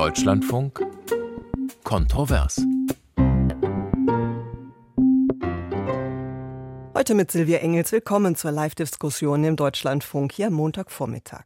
Deutschlandfunk Kontrovers. Heute mit Silvia Engels. Willkommen zur Live-Diskussion im Deutschlandfunk hier am Montagvormittag.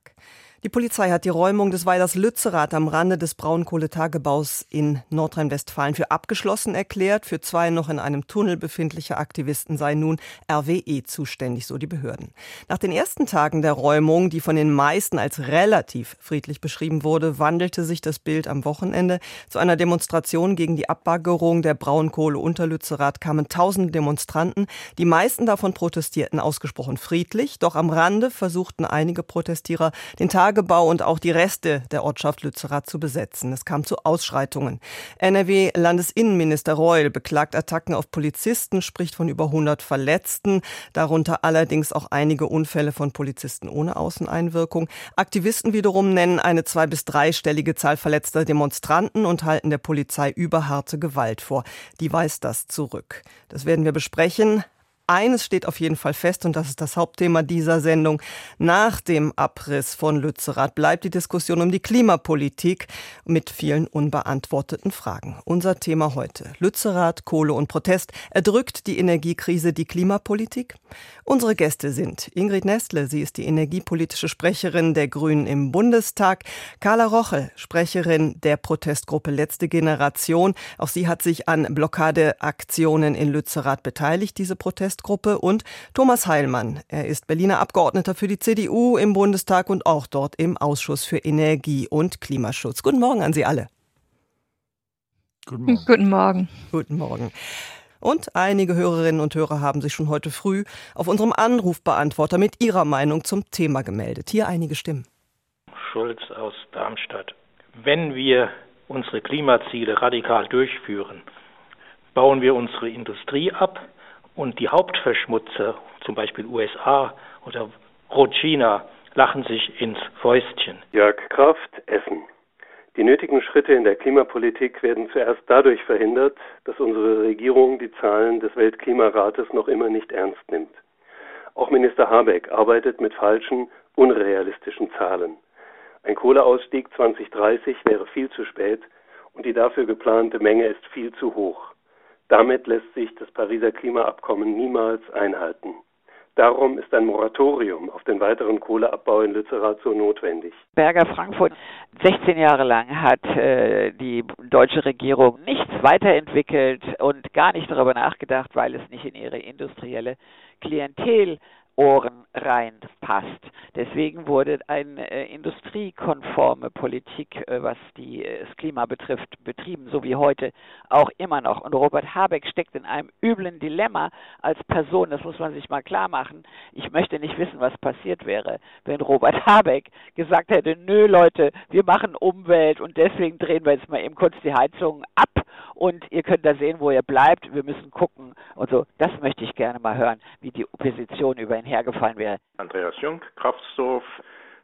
Die Polizei hat die Räumung des Weilers Lützerath am Rande des Braunkohletagebaus in Nordrhein-Westfalen für abgeschlossen erklärt. Für zwei noch in einem Tunnel befindliche Aktivisten sei nun RWE zuständig, so die Behörden. Nach den ersten Tagen der Räumung, die von den meisten als relativ friedlich beschrieben wurde, wandelte sich das Bild am Wochenende. Zu einer Demonstration gegen die Abbaggerung der Braunkohle unter Lützerath kamen tausend Demonstranten. Die meisten davon protestierten ausgesprochen friedlich, doch am Rande versuchten einige Protestierer den Tag Tagebau und auch die Reste der Ortschaft Lützerath zu besetzen. Es kam zu Ausschreitungen. NRW-Landesinnenminister Reul beklagt Attacken auf Polizisten, spricht von über 100 Verletzten, darunter allerdings auch einige Unfälle von Polizisten ohne Außeneinwirkung. Aktivisten wiederum nennen eine zwei- bis dreistellige Zahl verletzter Demonstranten und halten der Polizei überharte Gewalt vor. Die weist das zurück. Das werden wir besprechen. Eines steht auf jeden Fall fest und das ist das Hauptthema dieser Sendung. Nach dem Abriss von Lützerath bleibt die Diskussion um die Klimapolitik mit vielen unbeantworteten Fragen. Unser Thema heute. Lützerath, Kohle und Protest. Erdrückt die Energiekrise die Klimapolitik? Unsere Gäste sind Ingrid Nestle, sie ist die energiepolitische Sprecherin der Grünen im Bundestag, Carla Rochel, Sprecherin der Protestgruppe Letzte Generation. Auch sie hat sich an Blockadeaktionen in Lützerath beteiligt, diese Protestgruppe. Und Thomas Heilmann, er ist Berliner Abgeordneter für die CDU im Bundestag und auch dort im Ausschuss für Energie und Klimaschutz. Guten Morgen an Sie alle. Guten Morgen. Guten Morgen. Guten Morgen. Und einige Hörerinnen und Hörer haben sich schon heute früh auf unserem Anrufbeantworter mit ihrer Meinung zum Thema gemeldet. Hier einige Stimmen. Schulz aus Darmstadt. Wenn wir unsere Klimaziele radikal durchführen, bauen wir unsere Industrie ab und die Hauptverschmutzer, zum Beispiel USA oder Rot-China, lachen sich ins Fäustchen. Jörg Kraft, Essen. Die nötigen Schritte in der Klimapolitik werden zuerst dadurch verhindert, dass unsere Regierung die Zahlen des Weltklimarates noch immer nicht ernst nimmt. Auch Minister Habeck arbeitet mit falschen, unrealistischen Zahlen. Ein Kohleausstieg 2030 wäre viel zu spät und die dafür geplante Menge ist viel zu hoch. Damit lässt sich das Pariser Klimaabkommen niemals einhalten. Darum ist ein Moratorium auf den weiteren Kohleabbau in Lützerath so notwendig. Berger Frankfurt 16 Jahre lang hat äh, die deutsche Regierung nichts weiterentwickelt und gar nicht darüber nachgedacht, weil es nicht in ihre industrielle Klientel Ohren reinpasst. Deswegen wurde eine äh, industriekonforme Politik, äh, was die, äh, das Klima betrifft, betrieben, so wie heute auch immer noch. Und Robert Habeck steckt in einem üblen Dilemma als Person, das muss man sich mal klar machen. Ich möchte nicht wissen, was passiert wäre, wenn Robert Habeck gesagt hätte, nö Leute, wir machen Umwelt und deswegen drehen wir jetzt mal eben kurz die Heizung ab und ihr könnt da sehen, wo ihr bleibt. Wir müssen gucken und so. Das möchte ich gerne mal hören, wie die Opposition über ihn hergefallen wäre. Andreas Jung, Kraftsdorf.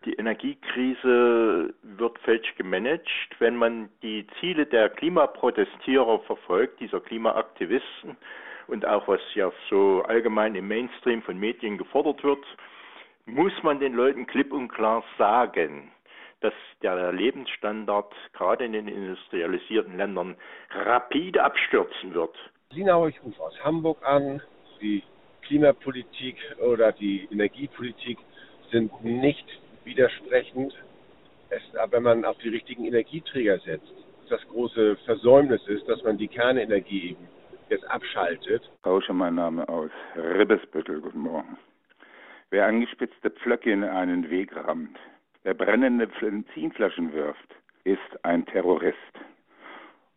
Die Energiekrise wird falsch gemanagt, wenn man die Ziele der Klimaprotestierer verfolgt, dieser Klimaaktivisten und auch was ja so allgemein im Mainstream von Medien gefordert wird, muss man den Leuten klipp und klar sagen, dass der Lebensstandard gerade in den industrialisierten Ländern rapide abstürzen wird. Sinau, ich rufe aus Hamburg an. Die Klimapolitik oder die Energiepolitik sind nicht widersprechend. Es, wenn man auf die richtigen Energieträger setzt, das große Versäumnis ist, dass man die Kernenergie eben jetzt abschaltet. Rausche, mein Name aus Ribbesbüttel. Guten Morgen. Wer angespitzte Pflöcke in einen Weg rammt, wer brennende Benzinflaschen wirft, ist ein Terrorist.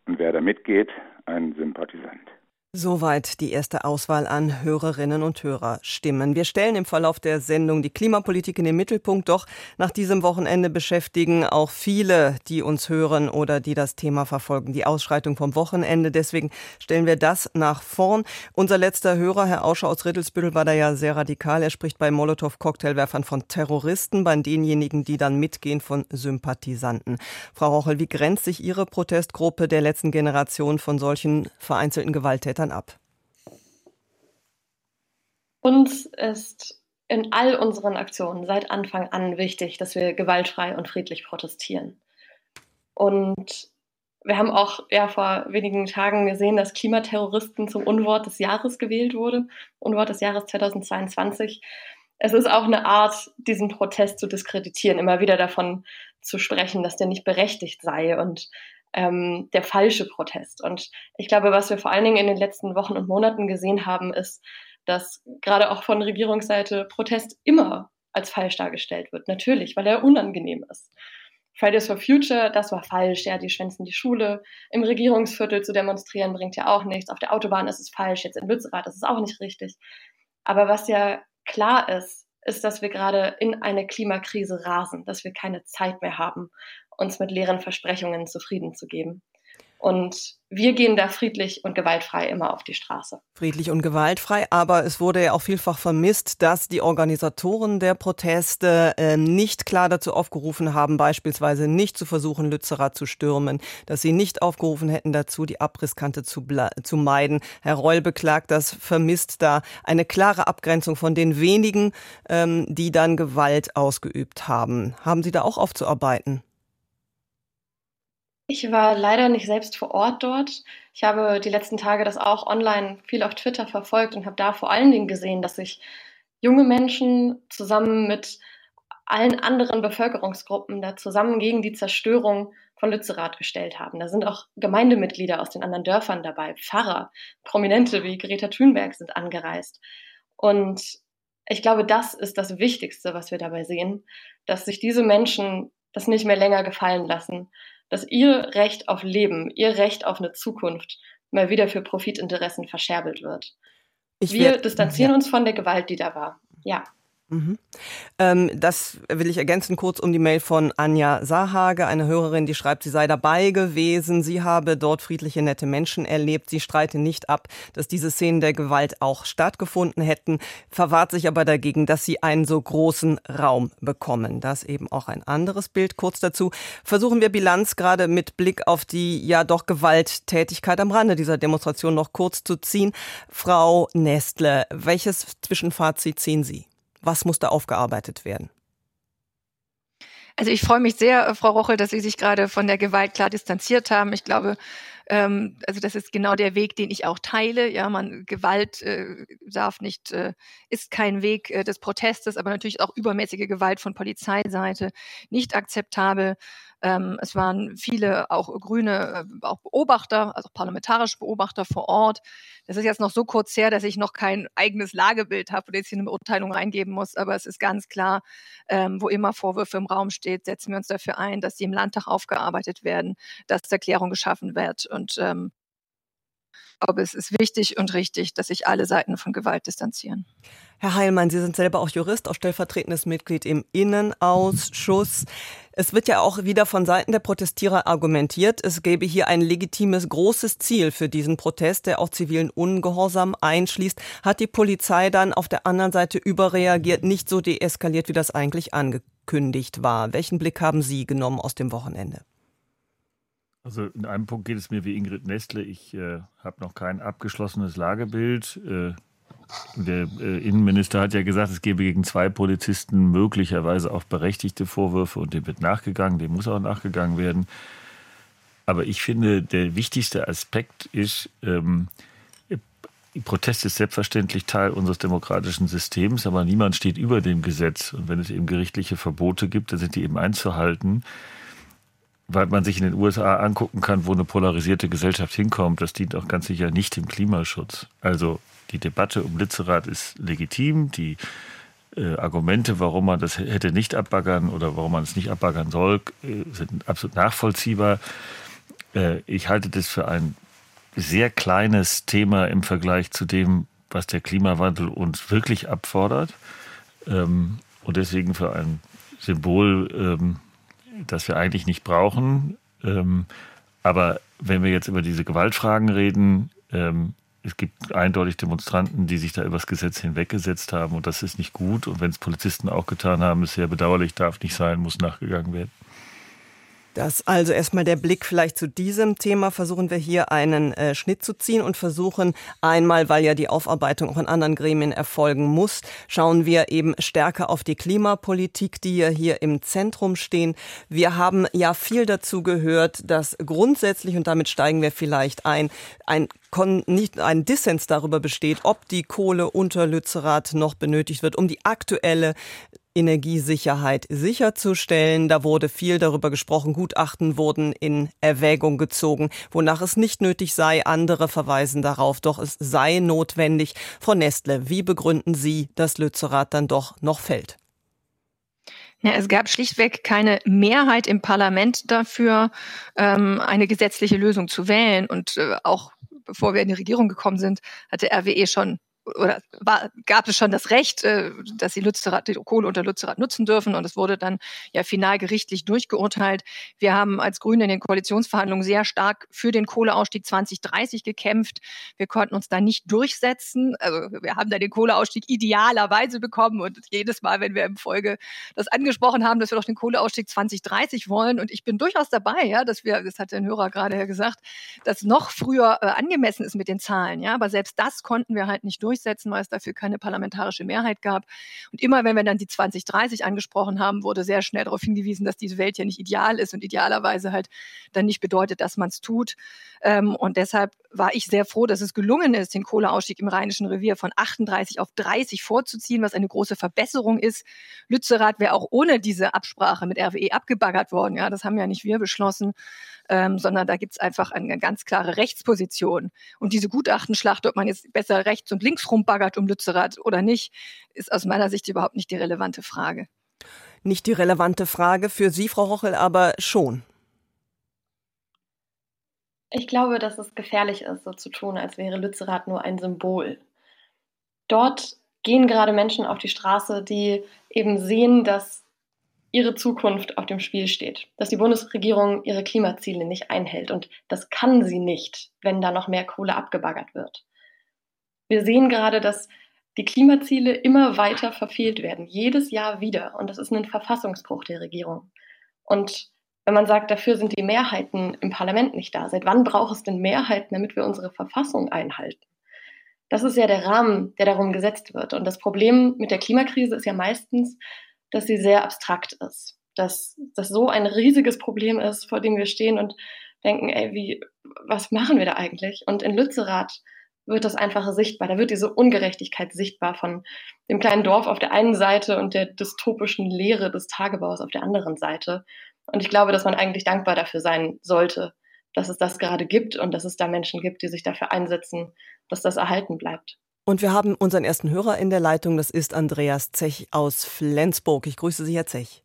Und wer da mitgeht, ein Sympathisant. Soweit die erste Auswahl an Hörerinnen und Hörerstimmen. Wir stellen im Verlauf der Sendung die Klimapolitik in den Mittelpunkt, doch nach diesem Wochenende beschäftigen auch viele, die uns hören oder die das Thema verfolgen, die Ausschreitung vom Wochenende. Deswegen stellen wir das nach vorn. Unser letzter Hörer, Herr Auscher aus Rittelsbüttel, war da ja sehr radikal. Er spricht bei Molotow-Cocktailwerfern von Terroristen, bei denjenigen, die dann mitgehen, von Sympathisanten. Frau Rochel, wie grenzt sich Ihre Protestgruppe der letzten Generation von solchen vereinzelten Gewalttätern dann ab? Uns ist in all unseren Aktionen seit Anfang an wichtig, dass wir gewaltfrei und friedlich protestieren. Und wir haben auch ja vor wenigen Tagen gesehen, dass Klimaterroristen zum Unwort des Jahres gewählt wurde, Unwort des Jahres 2022. Es ist auch eine Art, diesen Protest zu diskreditieren, immer wieder davon zu sprechen, dass der nicht berechtigt sei und ähm, der falsche Protest. Und ich glaube, was wir vor allen Dingen in den letzten Wochen und Monaten gesehen haben, ist, dass gerade auch von Regierungsseite Protest immer als falsch dargestellt wird. Natürlich, weil er unangenehm ist. Fridays for Future, das war falsch. Ja, die schwänzen die Schule. Im Regierungsviertel zu demonstrieren bringt ja auch nichts. Auf der Autobahn ist es falsch. Jetzt in Lützerath ist es auch nicht richtig. Aber was ja klar ist, ist, dass wir gerade in eine Klimakrise rasen, dass wir keine Zeit mehr haben, uns mit leeren Versprechungen zufrieden zu geben. Und wir gehen da friedlich und gewaltfrei immer auf die Straße. Friedlich und gewaltfrei, aber es wurde ja auch vielfach vermisst, dass die Organisatoren der Proteste äh, nicht klar dazu aufgerufen haben, beispielsweise nicht zu versuchen, Lützerath zu stürmen, dass sie nicht aufgerufen hätten dazu, die Abrisskante zu, zu meiden. Herr Reul beklagt das, vermisst da eine klare Abgrenzung von den wenigen, ähm, die dann Gewalt ausgeübt haben. Haben Sie da auch aufzuarbeiten? Ich war leider nicht selbst vor Ort dort. Ich habe die letzten Tage das auch online viel auf Twitter verfolgt und habe da vor allen Dingen gesehen, dass sich junge Menschen zusammen mit allen anderen Bevölkerungsgruppen da zusammen gegen die Zerstörung von Lützerath gestellt haben. Da sind auch Gemeindemitglieder aus den anderen Dörfern dabei, Pfarrer, Prominente wie Greta Thunberg sind angereist. Und ich glaube, das ist das Wichtigste, was wir dabei sehen, dass sich diese Menschen das nicht mehr länger gefallen lassen, dass ihr Recht auf Leben, ihr Recht auf eine Zukunft mal wieder für Profitinteressen verscherbelt wird. Ich Wir distanzieren ja. uns von der Gewalt, die da war. Ja. Mhm. Ähm, das will ich ergänzen kurz um die Mail von Anja Sahage, eine Hörerin, die schreibt, sie sei dabei gewesen, sie habe dort friedliche, nette Menschen erlebt, sie streite nicht ab, dass diese Szenen der Gewalt auch stattgefunden hätten, verwahrt sich aber dagegen, dass sie einen so großen Raum bekommen. Das eben auch ein anderes Bild. Kurz dazu versuchen wir Bilanz gerade mit Blick auf die ja doch Gewalttätigkeit am Rande dieser Demonstration noch kurz zu ziehen. Frau Nestle, welches Zwischenfazit ziehen Sie? Was muss da aufgearbeitet werden? Also ich freue mich sehr, Frau Rochel, dass Sie sich gerade von der Gewalt klar distanziert haben. Ich glaube, ähm, also das ist genau der Weg, den ich auch teile. Ja, man Gewalt äh, darf nicht, äh, ist kein Weg äh, des Protestes, aber natürlich auch übermäßige Gewalt von Polizeiseite nicht akzeptabel. Ähm, es waren viele auch grüne, äh, auch Beobachter, also parlamentarische Beobachter vor Ort. Das ist jetzt noch so kurz her, dass ich noch kein eigenes Lagebild habe oder jetzt hier eine Beurteilung reingeben muss. Aber es ist ganz klar, ähm, wo immer Vorwürfe im Raum steht, setzen wir uns dafür ein, dass sie im Landtag aufgearbeitet werden, dass Erklärung geschaffen wird. Und ähm, ich glaube, es ist wichtig und richtig, dass sich alle Seiten von Gewalt distanzieren. Herr Heilmann, Sie sind selber auch Jurist, auch stellvertretendes Mitglied im Innenausschuss. Es wird ja auch wieder von Seiten der Protestierer argumentiert, es gäbe hier ein legitimes, großes Ziel für diesen Protest, der auch zivilen Ungehorsam einschließt. Hat die Polizei dann auf der anderen Seite überreagiert, nicht so deeskaliert, wie das eigentlich angekündigt war? Welchen Blick haben Sie genommen aus dem Wochenende? Also in einem Punkt geht es mir wie Ingrid Nestle. Ich äh, habe noch kein abgeschlossenes Lagebild. Äh, der äh, Innenminister hat ja gesagt, es gebe gegen zwei Polizisten möglicherweise auch berechtigte Vorwürfe und dem wird nachgegangen, dem muss auch nachgegangen werden. Aber ich finde, der wichtigste Aspekt ist, ähm, Protest ist selbstverständlich Teil unseres demokratischen Systems, aber niemand steht über dem Gesetz. Und wenn es eben gerichtliche Verbote gibt, dann sind die eben einzuhalten weil man sich in den USA angucken kann, wo eine polarisierte Gesellschaft hinkommt, das dient auch ganz sicher nicht dem Klimaschutz. Also die Debatte um Lützerath ist legitim, die äh, Argumente, warum man das hätte nicht abbaggern oder warum man es nicht abbaggern soll, äh, sind absolut nachvollziehbar. Äh, ich halte das für ein sehr kleines Thema im Vergleich zu dem, was der Klimawandel uns wirklich abfordert. Ähm, und deswegen für ein Symbol ähm, das wir eigentlich nicht brauchen. Ähm, aber wenn wir jetzt über diese Gewaltfragen reden, ähm, es gibt eindeutig Demonstranten, die sich da übers Gesetz hinweggesetzt haben und das ist nicht gut. Und wenn es Polizisten auch getan haben, ist sehr bedauerlich, darf nicht sein, muss nachgegangen werden. Das also erstmal der Blick vielleicht zu diesem Thema. Versuchen wir hier einen äh, Schnitt zu ziehen und versuchen einmal, weil ja die Aufarbeitung auch in anderen Gremien erfolgen muss, schauen wir eben stärker auf die Klimapolitik, die ja hier im Zentrum stehen. Wir haben ja viel dazu gehört, dass grundsätzlich, und damit steigen wir vielleicht ein, ein nicht ein Dissens darüber besteht, ob die Kohle unter Lützerath noch benötigt wird, um die aktuelle Energiesicherheit sicherzustellen. Da wurde viel darüber gesprochen. Gutachten wurden in Erwägung gezogen, wonach es nicht nötig sei. Andere verweisen darauf, doch es sei notwendig. Frau Nestle, wie begründen Sie, dass Lützerath dann doch noch fällt? Ja, es gab schlichtweg keine Mehrheit im Parlament dafür, ähm, eine gesetzliche Lösung zu wählen. Und äh, auch bevor wir in die Regierung gekommen sind, hatte RWE schon oder war, gab es schon das Recht, äh, dass sie Lützerath, Kohle unter Lützerath nutzen dürfen. Und es wurde dann ja final gerichtlich durchgeurteilt. Wir haben als Grüne in den Koalitionsverhandlungen sehr stark für den Kohleausstieg 2030 gekämpft. Wir konnten uns da nicht durchsetzen. Also wir haben da den Kohleausstieg idealerweise bekommen. Und jedes Mal, wenn wir im Folge das angesprochen haben, dass wir doch den Kohleausstieg 2030 wollen. Und ich bin durchaus dabei, ja, dass wir, das hat der Hörer gerade ja gesagt, dass noch früher äh, angemessen ist mit den Zahlen. Ja, aber selbst das konnten wir halt nicht durchsetzen durchsetzen, weil es dafür keine parlamentarische Mehrheit gab. Und immer wenn wir dann die 2030 angesprochen haben, wurde sehr schnell darauf hingewiesen, dass diese Welt ja nicht ideal ist und idealerweise halt dann nicht bedeutet, dass man es tut. Ähm, und deshalb war ich sehr froh, dass es gelungen ist, den Kohleausstieg im Rheinischen Revier von 38 auf 30 vorzuziehen, was eine große Verbesserung ist. Lützerath wäre auch ohne diese Absprache mit RWE abgebaggert worden. Ja, das haben ja nicht wir beschlossen, ähm, sondern da gibt es einfach eine ganz klare Rechtsposition. Und diese Gutachtenschlacht, ob man jetzt besser rechts und links rumbaggert um Lützerath oder nicht, ist aus meiner Sicht überhaupt nicht die relevante Frage. Nicht die relevante Frage für Sie, Frau Rochel, aber schon. Ich glaube, dass es gefährlich ist, so zu tun, als wäre Lützerath nur ein Symbol. Dort gehen gerade Menschen auf die Straße, die eben sehen, dass ihre Zukunft auf dem Spiel steht, dass die Bundesregierung ihre Klimaziele nicht einhält. Und das kann sie nicht, wenn da noch mehr Kohle abgebaggert wird. Wir sehen gerade, dass die Klimaziele immer weiter verfehlt werden, jedes Jahr wieder. Und das ist ein Verfassungsbruch der Regierung. Und wenn man sagt, dafür sind die Mehrheiten im Parlament nicht da, seit wann braucht es denn Mehrheiten, damit wir unsere Verfassung einhalten? Das ist ja der Rahmen, der darum gesetzt wird. Und das Problem mit der Klimakrise ist ja meistens, dass sie sehr abstrakt ist. Dass das so ein riesiges Problem ist, vor dem wir stehen und denken, ey, wie, was machen wir da eigentlich? Und in Lützerath wird das einfach sichtbar. Da wird diese Ungerechtigkeit sichtbar von dem kleinen Dorf auf der einen Seite und der dystopischen Leere des Tagebaus auf der anderen Seite. Und ich glaube, dass man eigentlich dankbar dafür sein sollte, dass es das gerade gibt und dass es da Menschen gibt, die sich dafür einsetzen, dass das erhalten bleibt. Und wir haben unseren ersten Hörer in der Leitung, das ist Andreas Zech aus Flensburg. Ich grüße Sie, Herr Zech.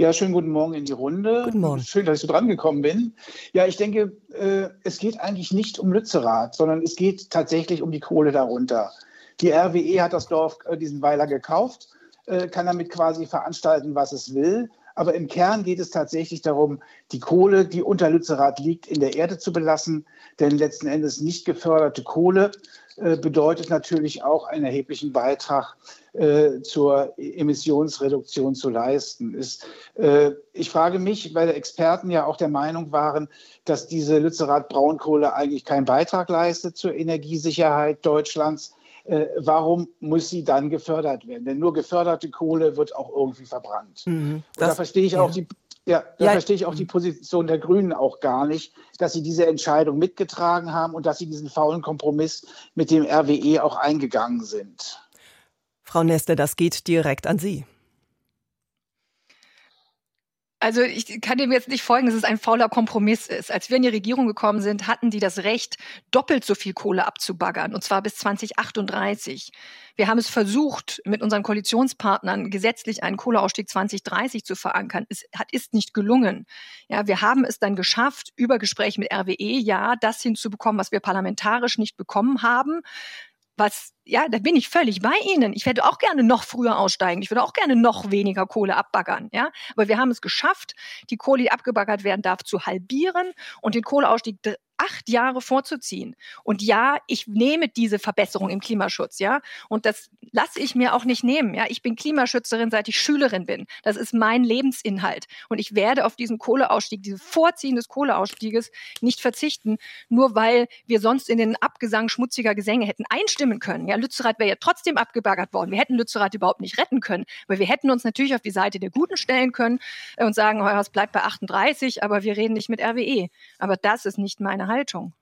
Ja, schönen guten Morgen in die Runde. Guten Morgen. Schön, dass ich so dran gekommen bin. Ja, ich denke, äh, es geht eigentlich nicht um Lützerath, sondern es geht tatsächlich um die Kohle darunter. Die RWE hat das Dorf, äh, diesen Weiler gekauft, äh, kann damit quasi veranstalten, was es will. Aber im Kern geht es tatsächlich darum, die Kohle, die unter Lützerath liegt, in der Erde zu belassen. Denn letzten Endes nicht geförderte Kohle äh, bedeutet natürlich auch einen erheblichen Beitrag äh, zur Emissionsreduktion zu leisten. Ist, äh, ich frage mich, weil Experten ja auch der Meinung waren, dass diese Lützerath-Braunkohle eigentlich keinen Beitrag leistet zur Energiesicherheit Deutschlands. Äh, warum muss sie dann gefördert werden? Denn nur geförderte Kohle wird auch irgendwie verbrannt. Mhm, das, da verstehe ich ja. auch die ja, da ja. verstehe ich auch die Position der Grünen auch gar nicht, dass sie diese Entscheidung mitgetragen haben und dass sie diesen faulen Kompromiss mit dem RWE auch eingegangen sind. Frau Neste, das geht direkt an Sie. Also ich kann dem jetzt nicht folgen, dass es ein fauler Kompromiss ist. Als wir in die Regierung gekommen sind, hatten die das Recht, doppelt so viel Kohle abzubaggern, und zwar bis 2038. Wir haben es versucht, mit unseren Koalitionspartnern gesetzlich einen Kohleausstieg 2030 zu verankern. Es hat, ist nicht gelungen. Ja, wir haben es dann geschafft, über Gespräche mit RWE, ja, das hinzubekommen, was wir parlamentarisch nicht bekommen haben was, ja, da bin ich völlig bei Ihnen. Ich werde auch gerne noch früher aussteigen. Ich würde auch gerne noch weniger Kohle abbaggern, ja. Aber wir haben es geschafft, die Kohle, die abgebaggert werden darf, zu halbieren und den Kohleausstieg acht Jahre vorzuziehen. Und ja, ich nehme diese Verbesserung im Klimaschutz, ja. Und das lasse ich mir auch nicht nehmen. Ja, ich bin Klimaschützerin, seit ich Schülerin bin. Das ist mein Lebensinhalt. Und ich werde auf diesen Kohleausstieg, dieses Vorziehen des Kohleausstieges nicht verzichten, nur weil wir sonst in den Abgesang schmutziger Gesänge hätten einstimmen können. Ja, Lützerath wäre ja trotzdem abgebaggert worden. Wir hätten Lützerath überhaupt nicht retten können, weil wir hätten uns natürlich auf die Seite der Guten stellen können und sagen, es bleibt bei 38, aber wir reden nicht mit RWE. Aber das ist nicht meine Haltung.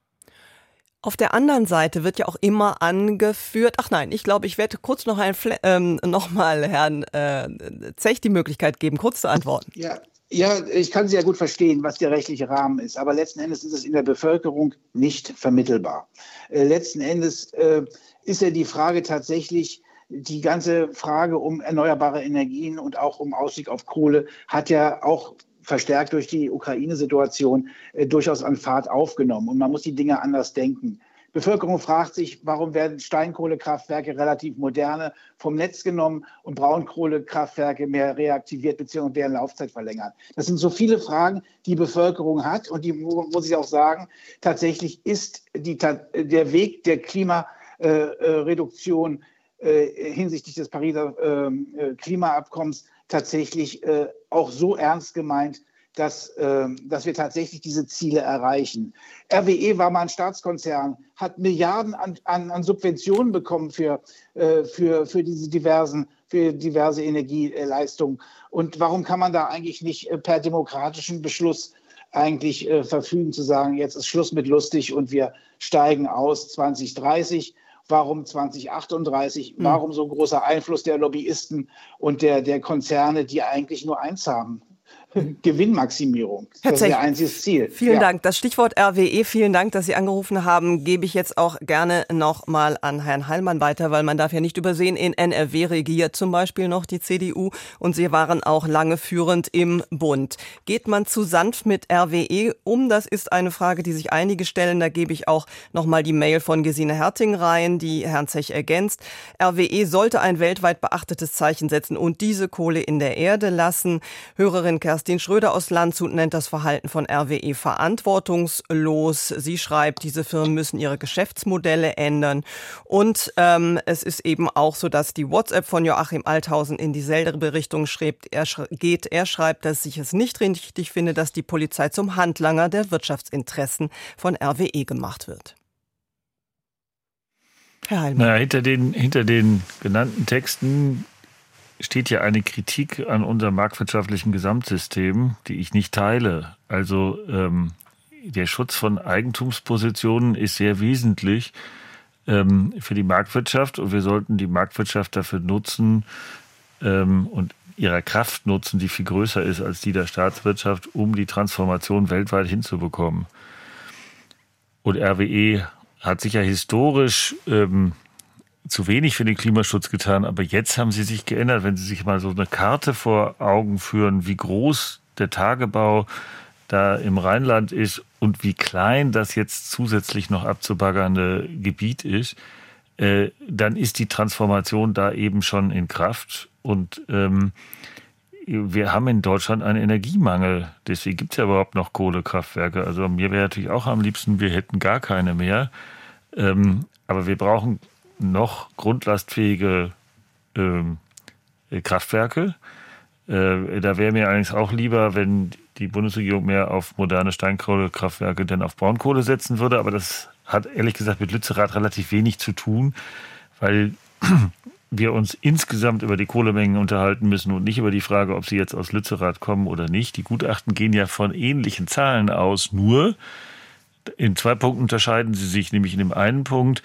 Auf der anderen Seite wird ja auch immer angeführt, ach nein, ich glaube, ich werde kurz noch, ein, ähm, noch mal Herrn äh, Zech die Möglichkeit geben, kurz zu antworten. Ja, ja, ich kann Sie ja gut verstehen, was der rechtliche Rahmen ist, aber letzten Endes ist es in der Bevölkerung nicht vermittelbar. Äh, letzten Endes äh, ist ja die Frage tatsächlich, die ganze Frage um erneuerbare Energien und auch um Ausstieg auf Kohle hat ja auch verstärkt durch die Ukraine-Situation äh, durchaus an Fahrt aufgenommen. Und man muss die Dinge anders denken. Bevölkerung fragt sich, warum werden Steinkohlekraftwerke relativ moderne vom Netz genommen und Braunkohlekraftwerke mehr reaktiviert bzw. deren Laufzeit verlängert. Das sind so viele Fragen, die Bevölkerung hat und die muss ich auch sagen, tatsächlich ist die, der Weg der Klimareduktion äh, äh, hinsichtlich des Pariser ähm, äh, Klimaabkommens tatsächlich äh, auch so ernst gemeint, dass, äh, dass wir tatsächlich diese Ziele erreichen. RWE war mal ein Staatskonzern, hat Milliarden an, an, an Subventionen bekommen für, äh, für, für diese diversen, für diverse Energieleistungen. Und warum kann man da eigentlich nicht äh, per demokratischen Beschluss eigentlich äh, verfügen, zu sagen, jetzt ist Schluss mit lustig und wir steigen aus 2030? Warum 2038? Hm. Warum so großer Einfluss der Lobbyisten und der, der Konzerne, die eigentlich nur eins haben? Gewinnmaximierung. Das ist ihr einziges Ziel. Vielen ja. Dank. Das Stichwort RWE, vielen Dank, dass Sie angerufen haben, gebe ich jetzt auch gerne noch mal an Herrn Heilmann weiter, weil man darf ja nicht übersehen, in NRW regiert zum Beispiel noch die CDU und Sie waren auch lange führend im Bund. Geht man zu sanft mit RWE um? Das ist eine Frage, die sich einige stellen. Da gebe ich auch noch mal die Mail von Gesine Herting rein, die Herrn Zech ergänzt. RWE sollte ein weltweit beachtetes Zeichen setzen und diese Kohle in der Erde lassen. Hörerin Kerstin Kerstin Schröder aus Landshut nennt das Verhalten von RWE verantwortungslos. Sie schreibt, diese Firmen müssen ihre Geschäftsmodelle ändern. Und ähm, es ist eben auch so, dass die WhatsApp von Joachim Althausen in dieselbe Richtung schreibt. Er sch geht. Er schreibt, dass ich es nicht richtig finde, dass die Polizei zum Handlanger der Wirtschaftsinteressen von RWE gemacht wird. Herr Heilmann. Naja, hinter den, hinter den genannten Texten steht ja eine Kritik an unserem marktwirtschaftlichen Gesamtsystem, die ich nicht teile. Also ähm, der Schutz von Eigentumspositionen ist sehr wesentlich ähm, für die Marktwirtschaft und wir sollten die Marktwirtschaft dafür nutzen ähm, und ihrer Kraft nutzen, die viel größer ist als die der Staatswirtschaft, um die Transformation weltweit hinzubekommen. Und RWE hat sich ja historisch ähm, zu wenig für den Klimaschutz getan, aber jetzt haben sie sich geändert. Wenn Sie sich mal so eine Karte vor Augen führen, wie groß der Tagebau da im Rheinland ist und wie klein das jetzt zusätzlich noch abzubaggernde Gebiet ist, äh, dann ist die Transformation da eben schon in Kraft. Und ähm, wir haben in Deutschland einen Energiemangel. Deswegen gibt es ja überhaupt noch Kohlekraftwerke. Also mir wäre natürlich auch am liebsten, wir hätten gar keine mehr. Ähm, aber wir brauchen noch grundlastfähige ähm, Kraftwerke. Äh, da wäre mir eigentlich auch lieber, wenn die Bundesregierung mehr auf moderne Steinkohlekraftwerke denn auf Braunkohle setzen würde. Aber das hat ehrlich gesagt mit Lützerath relativ wenig zu tun, weil wir uns insgesamt über die Kohlemengen unterhalten müssen und nicht über die Frage, ob sie jetzt aus Lützerath kommen oder nicht. Die Gutachten gehen ja von ähnlichen Zahlen aus, nur in zwei Punkten unterscheiden sie sich, nämlich in dem einen Punkt,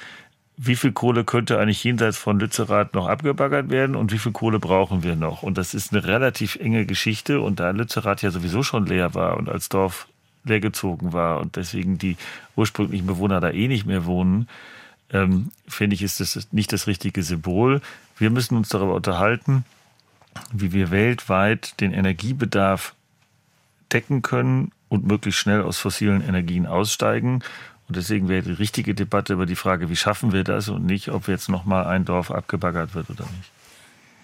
wie viel Kohle könnte eigentlich jenseits von Lützerath noch abgebaggert werden und wie viel Kohle brauchen wir noch? Und das ist eine relativ enge Geschichte. Und da Lützerath ja sowieso schon leer war und als Dorf leergezogen war und deswegen die ursprünglichen Bewohner da eh nicht mehr wohnen, ähm, finde ich, ist das nicht das richtige Symbol. Wir müssen uns darüber unterhalten, wie wir weltweit den Energiebedarf decken können und möglichst schnell aus fossilen Energien aussteigen. Und deswegen wäre die richtige Debatte über die Frage, wie schaffen wir das und nicht, ob jetzt nochmal ein Dorf abgebaggert wird oder nicht.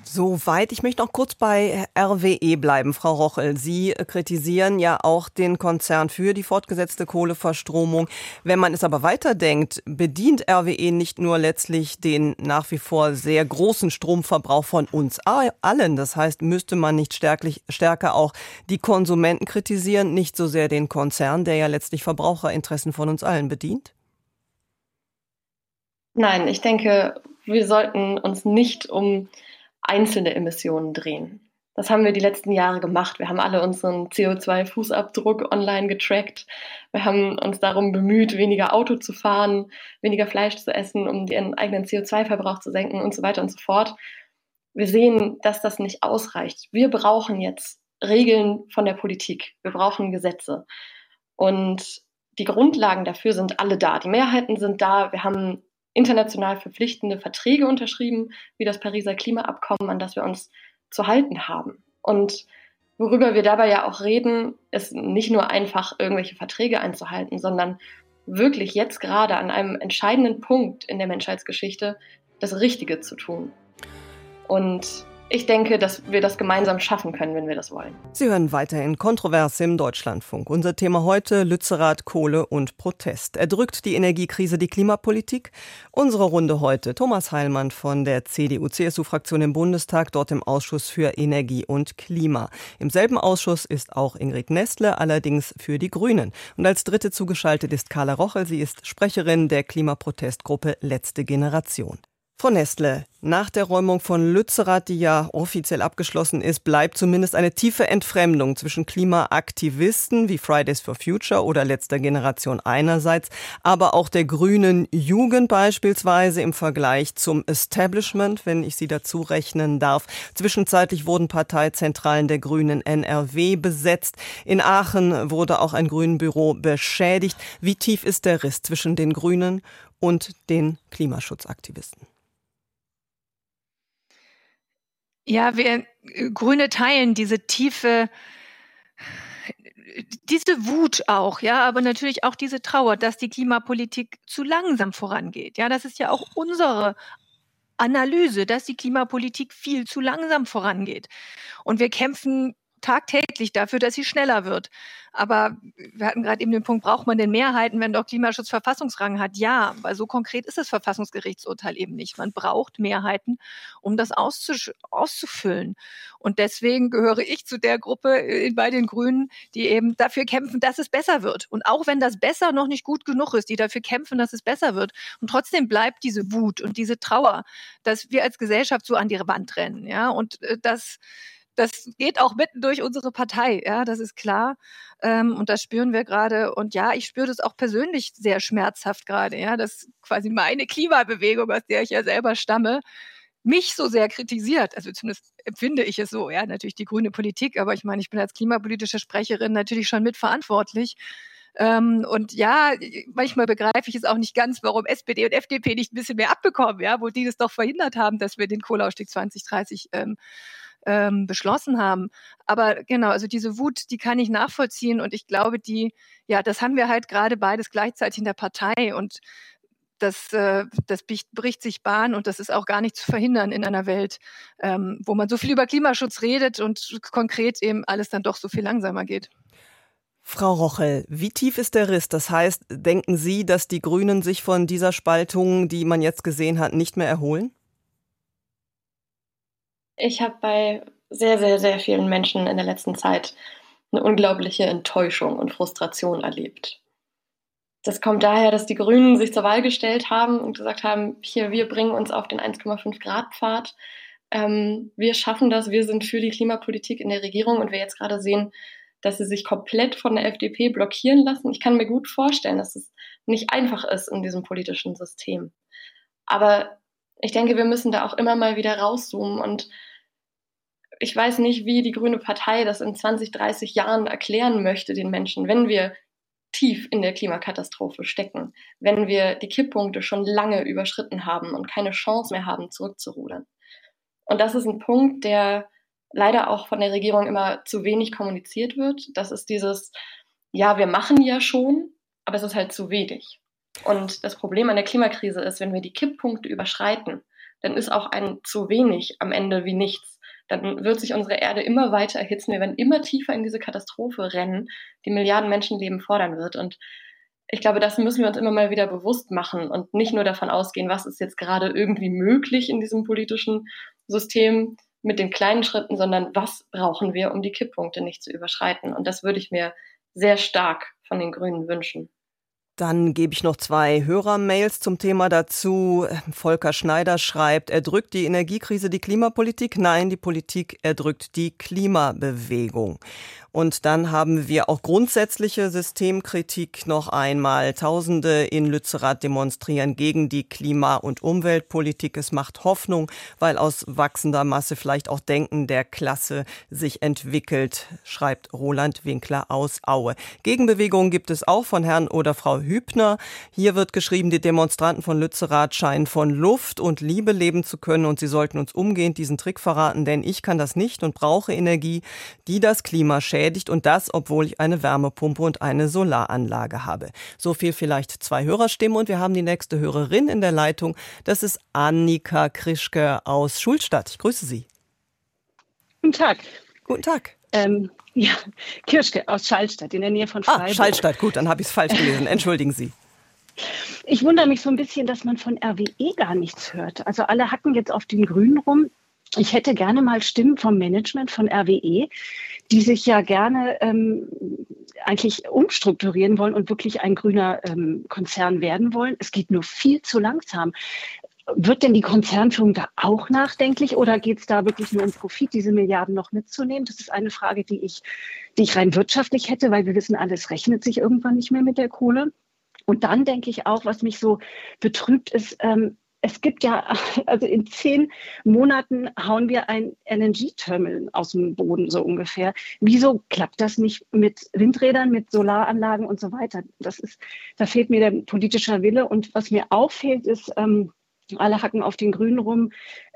Soweit. Ich möchte noch kurz bei RWE bleiben, Frau Rochel. Sie kritisieren ja auch den Konzern für die fortgesetzte Kohleverstromung. Wenn man es aber weiterdenkt, bedient RWE nicht nur letztlich den nach wie vor sehr großen Stromverbrauch von uns allen. Das heißt, müsste man nicht stärklich, stärker auch die Konsumenten kritisieren, nicht so sehr den Konzern, der ja letztlich Verbraucherinteressen von uns allen bedient? Nein, ich denke, wir sollten uns nicht um einzelne Emissionen drehen. Das haben wir die letzten Jahre gemacht. Wir haben alle unseren CO2-Fußabdruck online getrackt. Wir haben uns darum bemüht, weniger Auto zu fahren, weniger Fleisch zu essen, um den eigenen CO2-Verbrauch zu senken und so weiter und so fort. Wir sehen, dass das nicht ausreicht. Wir brauchen jetzt Regeln von der Politik. Wir brauchen Gesetze. Und die Grundlagen dafür sind alle da. Die Mehrheiten sind da. Wir haben international verpflichtende Verträge unterschrieben, wie das Pariser Klimaabkommen, an das wir uns zu halten haben. Und worüber wir dabei ja auch reden, ist nicht nur einfach irgendwelche Verträge einzuhalten, sondern wirklich jetzt gerade an einem entscheidenden Punkt in der Menschheitsgeschichte das Richtige zu tun. Und ich denke, dass wir das gemeinsam schaffen können, wenn wir das wollen. Sie hören weiterhin Kontroverse im Deutschlandfunk. Unser Thema heute Lützerath, Kohle und Protest. Erdrückt die Energiekrise die Klimapolitik? Unsere Runde heute. Thomas Heilmann von der CDU-CSU-Fraktion im Bundestag, dort im Ausschuss für Energie und Klima. Im selben Ausschuss ist auch Ingrid Nestle, allerdings für die Grünen. Und als dritte zugeschaltet ist Carla Rochel. Sie ist Sprecherin der Klimaprotestgruppe Letzte Generation. Frau Nestle, nach der Räumung von Lützerath, die ja offiziell abgeschlossen ist, bleibt zumindest eine tiefe Entfremdung zwischen Klimaaktivisten wie Fridays for Future oder letzter Generation einerseits, aber auch der grünen Jugend beispielsweise im Vergleich zum Establishment, wenn ich sie dazu rechnen darf. Zwischenzeitlich wurden Parteizentralen der Grünen NRW besetzt. In Aachen wurde auch ein Grünenbüro beschädigt. Wie tief ist der Riss zwischen den Grünen und den Klimaschutzaktivisten? Ja, wir äh, Grüne teilen diese tiefe, diese Wut auch, ja, aber natürlich auch diese Trauer, dass die Klimapolitik zu langsam vorangeht. Ja, das ist ja auch unsere Analyse, dass die Klimapolitik viel zu langsam vorangeht. Und wir kämpfen tagtäglich dafür, dass sie schneller wird. Aber wir hatten gerade eben den Punkt, braucht man denn Mehrheiten, wenn doch Klimaschutz Verfassungsrang hat? Ja, weil so konkret ist das Verfassungsgerichtsurteil eben nicht. Man braucht Mehrheiten, um das auszufüllen. Und deswegen gehöre ich zu der Gruppe äh, bei den Grünen, die eben dafür kämpfen, dass es besser wird. Und auch wenn das besser noch nicht gut genug ist, die dafür kämpfen, dass es besser wird. Und trotzdem bleibt diese Wut und diese Trauer, dass wir als Gesellschaft so an die Wand rennen. Ja, und äh, das das geht auch mitten durch unsere Partei, ja, das ist klar. Ähm, und das spüren wir gerade. Und ja, ich spüre das auch persönlich sehr schmerzhaft gerade, ja, dass quasi meine Klimabewegung, aus der ich ja selber stamme, mich so sehr kritisiert. Also zumindest empfinde ich es so, ja, natürlich die grüne Politik, aber ich meine, ich bin als klimapolitische Sprecherin natürlich schon mitverantwortlich. Ähm, und ja, manchmal begreife ich es auch nicht ganz, warum SPD und FDP nicht ein bisschen mehr abbekommen, ja, wo die das doch verhindert haben, dass wir den Kohleausstieg 2030 ähm, ähm, beschlossen haben. Aber genau, also diese Wut, die kann ich nachvollziehen und ich glaube, die, ja, das haben wir halt gerade beides gleichzeitig in der Partei und das, äh, das bricht sich Bahn und das ist auch gar nicht zu verhindern in einer Welt, ähm, wo man so viel über Klimaschutz redet und konkret eben alles dann doch so viel langsamer geht. Frau Rochel, wie tief ist der Riss? Das heißt, denken Sie, dass die Grünen sich von dieser Spaltung, die man jetzt gesehen hat, nicht mehr erholen? Ich habe bei sehr, sehr, sehr vielen Menschen in der letzten Zeit eine unglaubliche Enttäuschung und Frustration erlebt. Das kommt daher, dass die Grünen sich zur Wahl gestellt haben und gesagt haben, hier, wir bringen uns auf den 1,5 Grad Pfad. Ähm, wir schaffen das, wir sind für die Klimapolitik in der Regierung und wir jetzt gerade sehen, dass sie sich komplett von der FDP blockieren lassen. Ich kann mir gut vorstellen, dass es nicht einfach ist in diesem politischen System. Aber ich denke, wir müssen da auch immer mal wieder rauszoomen und ich weiß nicht, wie die Grüne Partei das in 20, 30 Jahren erklären möchte den Menschen, wenn wir tief in der Klimakatastrophe stecken, wenn wir die Kipppunkte schon lange überschritten haben und keine Chance mehr haben, zurückzurudern. Und das ist ein Punkt, der leider auch von der Regierung immer zu wenig kommuniziert wird. Das ist dieses, ja, wir machen ja schon, aber es ist halt zu wenig. Und das Problem an der Klimakrise ist, wenn wir die Kipppunkte überschreiten, dann ist auch ein zu wenig am Ende wie nichts. Dann wird sich unsere Erde immer weiter erhitzen. Wir werden immer tiefer in diese Katastrophe rennen, die Milliarden Menschenleben fordern wird. Und ich glaube, das müssen wir uns immer mal wieder bewusst machen und nicht nur davon ausgehen, was ist jetzt gerade irgendwie möglich in diesem politischen System mit den kleinen Schritten, sondern was brauchen wir, um die Kipppunkte nicht zu überschreiten. Und das würde ich mir sehr stark von den Grünen wünschen. Dann gebe ich noch zwei Hörermails zum Thema dazu. Volker Schneider schreibt, erdrückt die Energiekrise die Klimapolitik? Nein, die Politik erdrückt die Klimabewegung. Und dann haben wir auch grundsätzliche Systemkritik noch einmal. Tausende in Lützerath demonstrieren gegen die Klima- und Umweltpolitik. Es macht Hoffnung, weil aus wachsender Masse vielleicht auch Denken der Klasse sich entwickelt, schreibt Roland Winkler aus Aue. Gegenbewegungen gibt es auch von Herrn oder Frau Hübner. Hier wird geschrieben, die Demonstranten von Lützerath scheinen von Luft und Liebe leben zu können und sie sollten uns umgehend diesen Trick verraten, denn ich kann das nicht und brauche Energie, die das Klima schädigt beschädigt und das, obwohl ich eine Wärmepumpe und eine Solaranlage habe. So viel vielleicht zwei Hörerstimmen und wir haben die nächste Hörerin in der Leitung. Das ist Annika Krischke aus Schulstadt. Ich grüße Sie. Guten Tag. Guten Tag. Ähm, ja, Kirschke aus Schallstadt in der Nähe von ah, Freiburg. Ah, Schallstadt, gut, dann habe ich es falsch gelesen. Entschuldigen Sie. Ich wundere mich so ein bisschen, dass man von RWE gar nichts hört. Also alle hacken jetzt auf den Grünen rum. Ich hätte gerne mal Stimmen vom Management von RWE, die sich ja gerne ähm, eigentlich umstrukturieren wollen und wirklich ein grüner ähm, Konzern werden wollen. Es geht nur viel zu langsam. Wird denn die Konzernführung da auch nachdenklich oder geht es da wirklich nur um Profit, diese Milliarden noch mitzunehmen? Das ist eine Frage, die ich, die ich rein wirtschaftlich hätte, weil wir wissen, alles rechnet sich irgendwann nicht mehr mit der Kohle. Und dann denke ich auch, was mich so betrübt, ist, ähm, es gibt ja, also in zehn Monaten hauen wir ein LNG-Terminal aus dem Boden, so ungefähr. Wieso klappt das nicht mit Windrädern, mit Solaranlagen und so weiter? Das ist, da fehlt mir der politische Wille. Und was mir auch fehlt, ist, ähm, alle hacken auf den Grünen rum,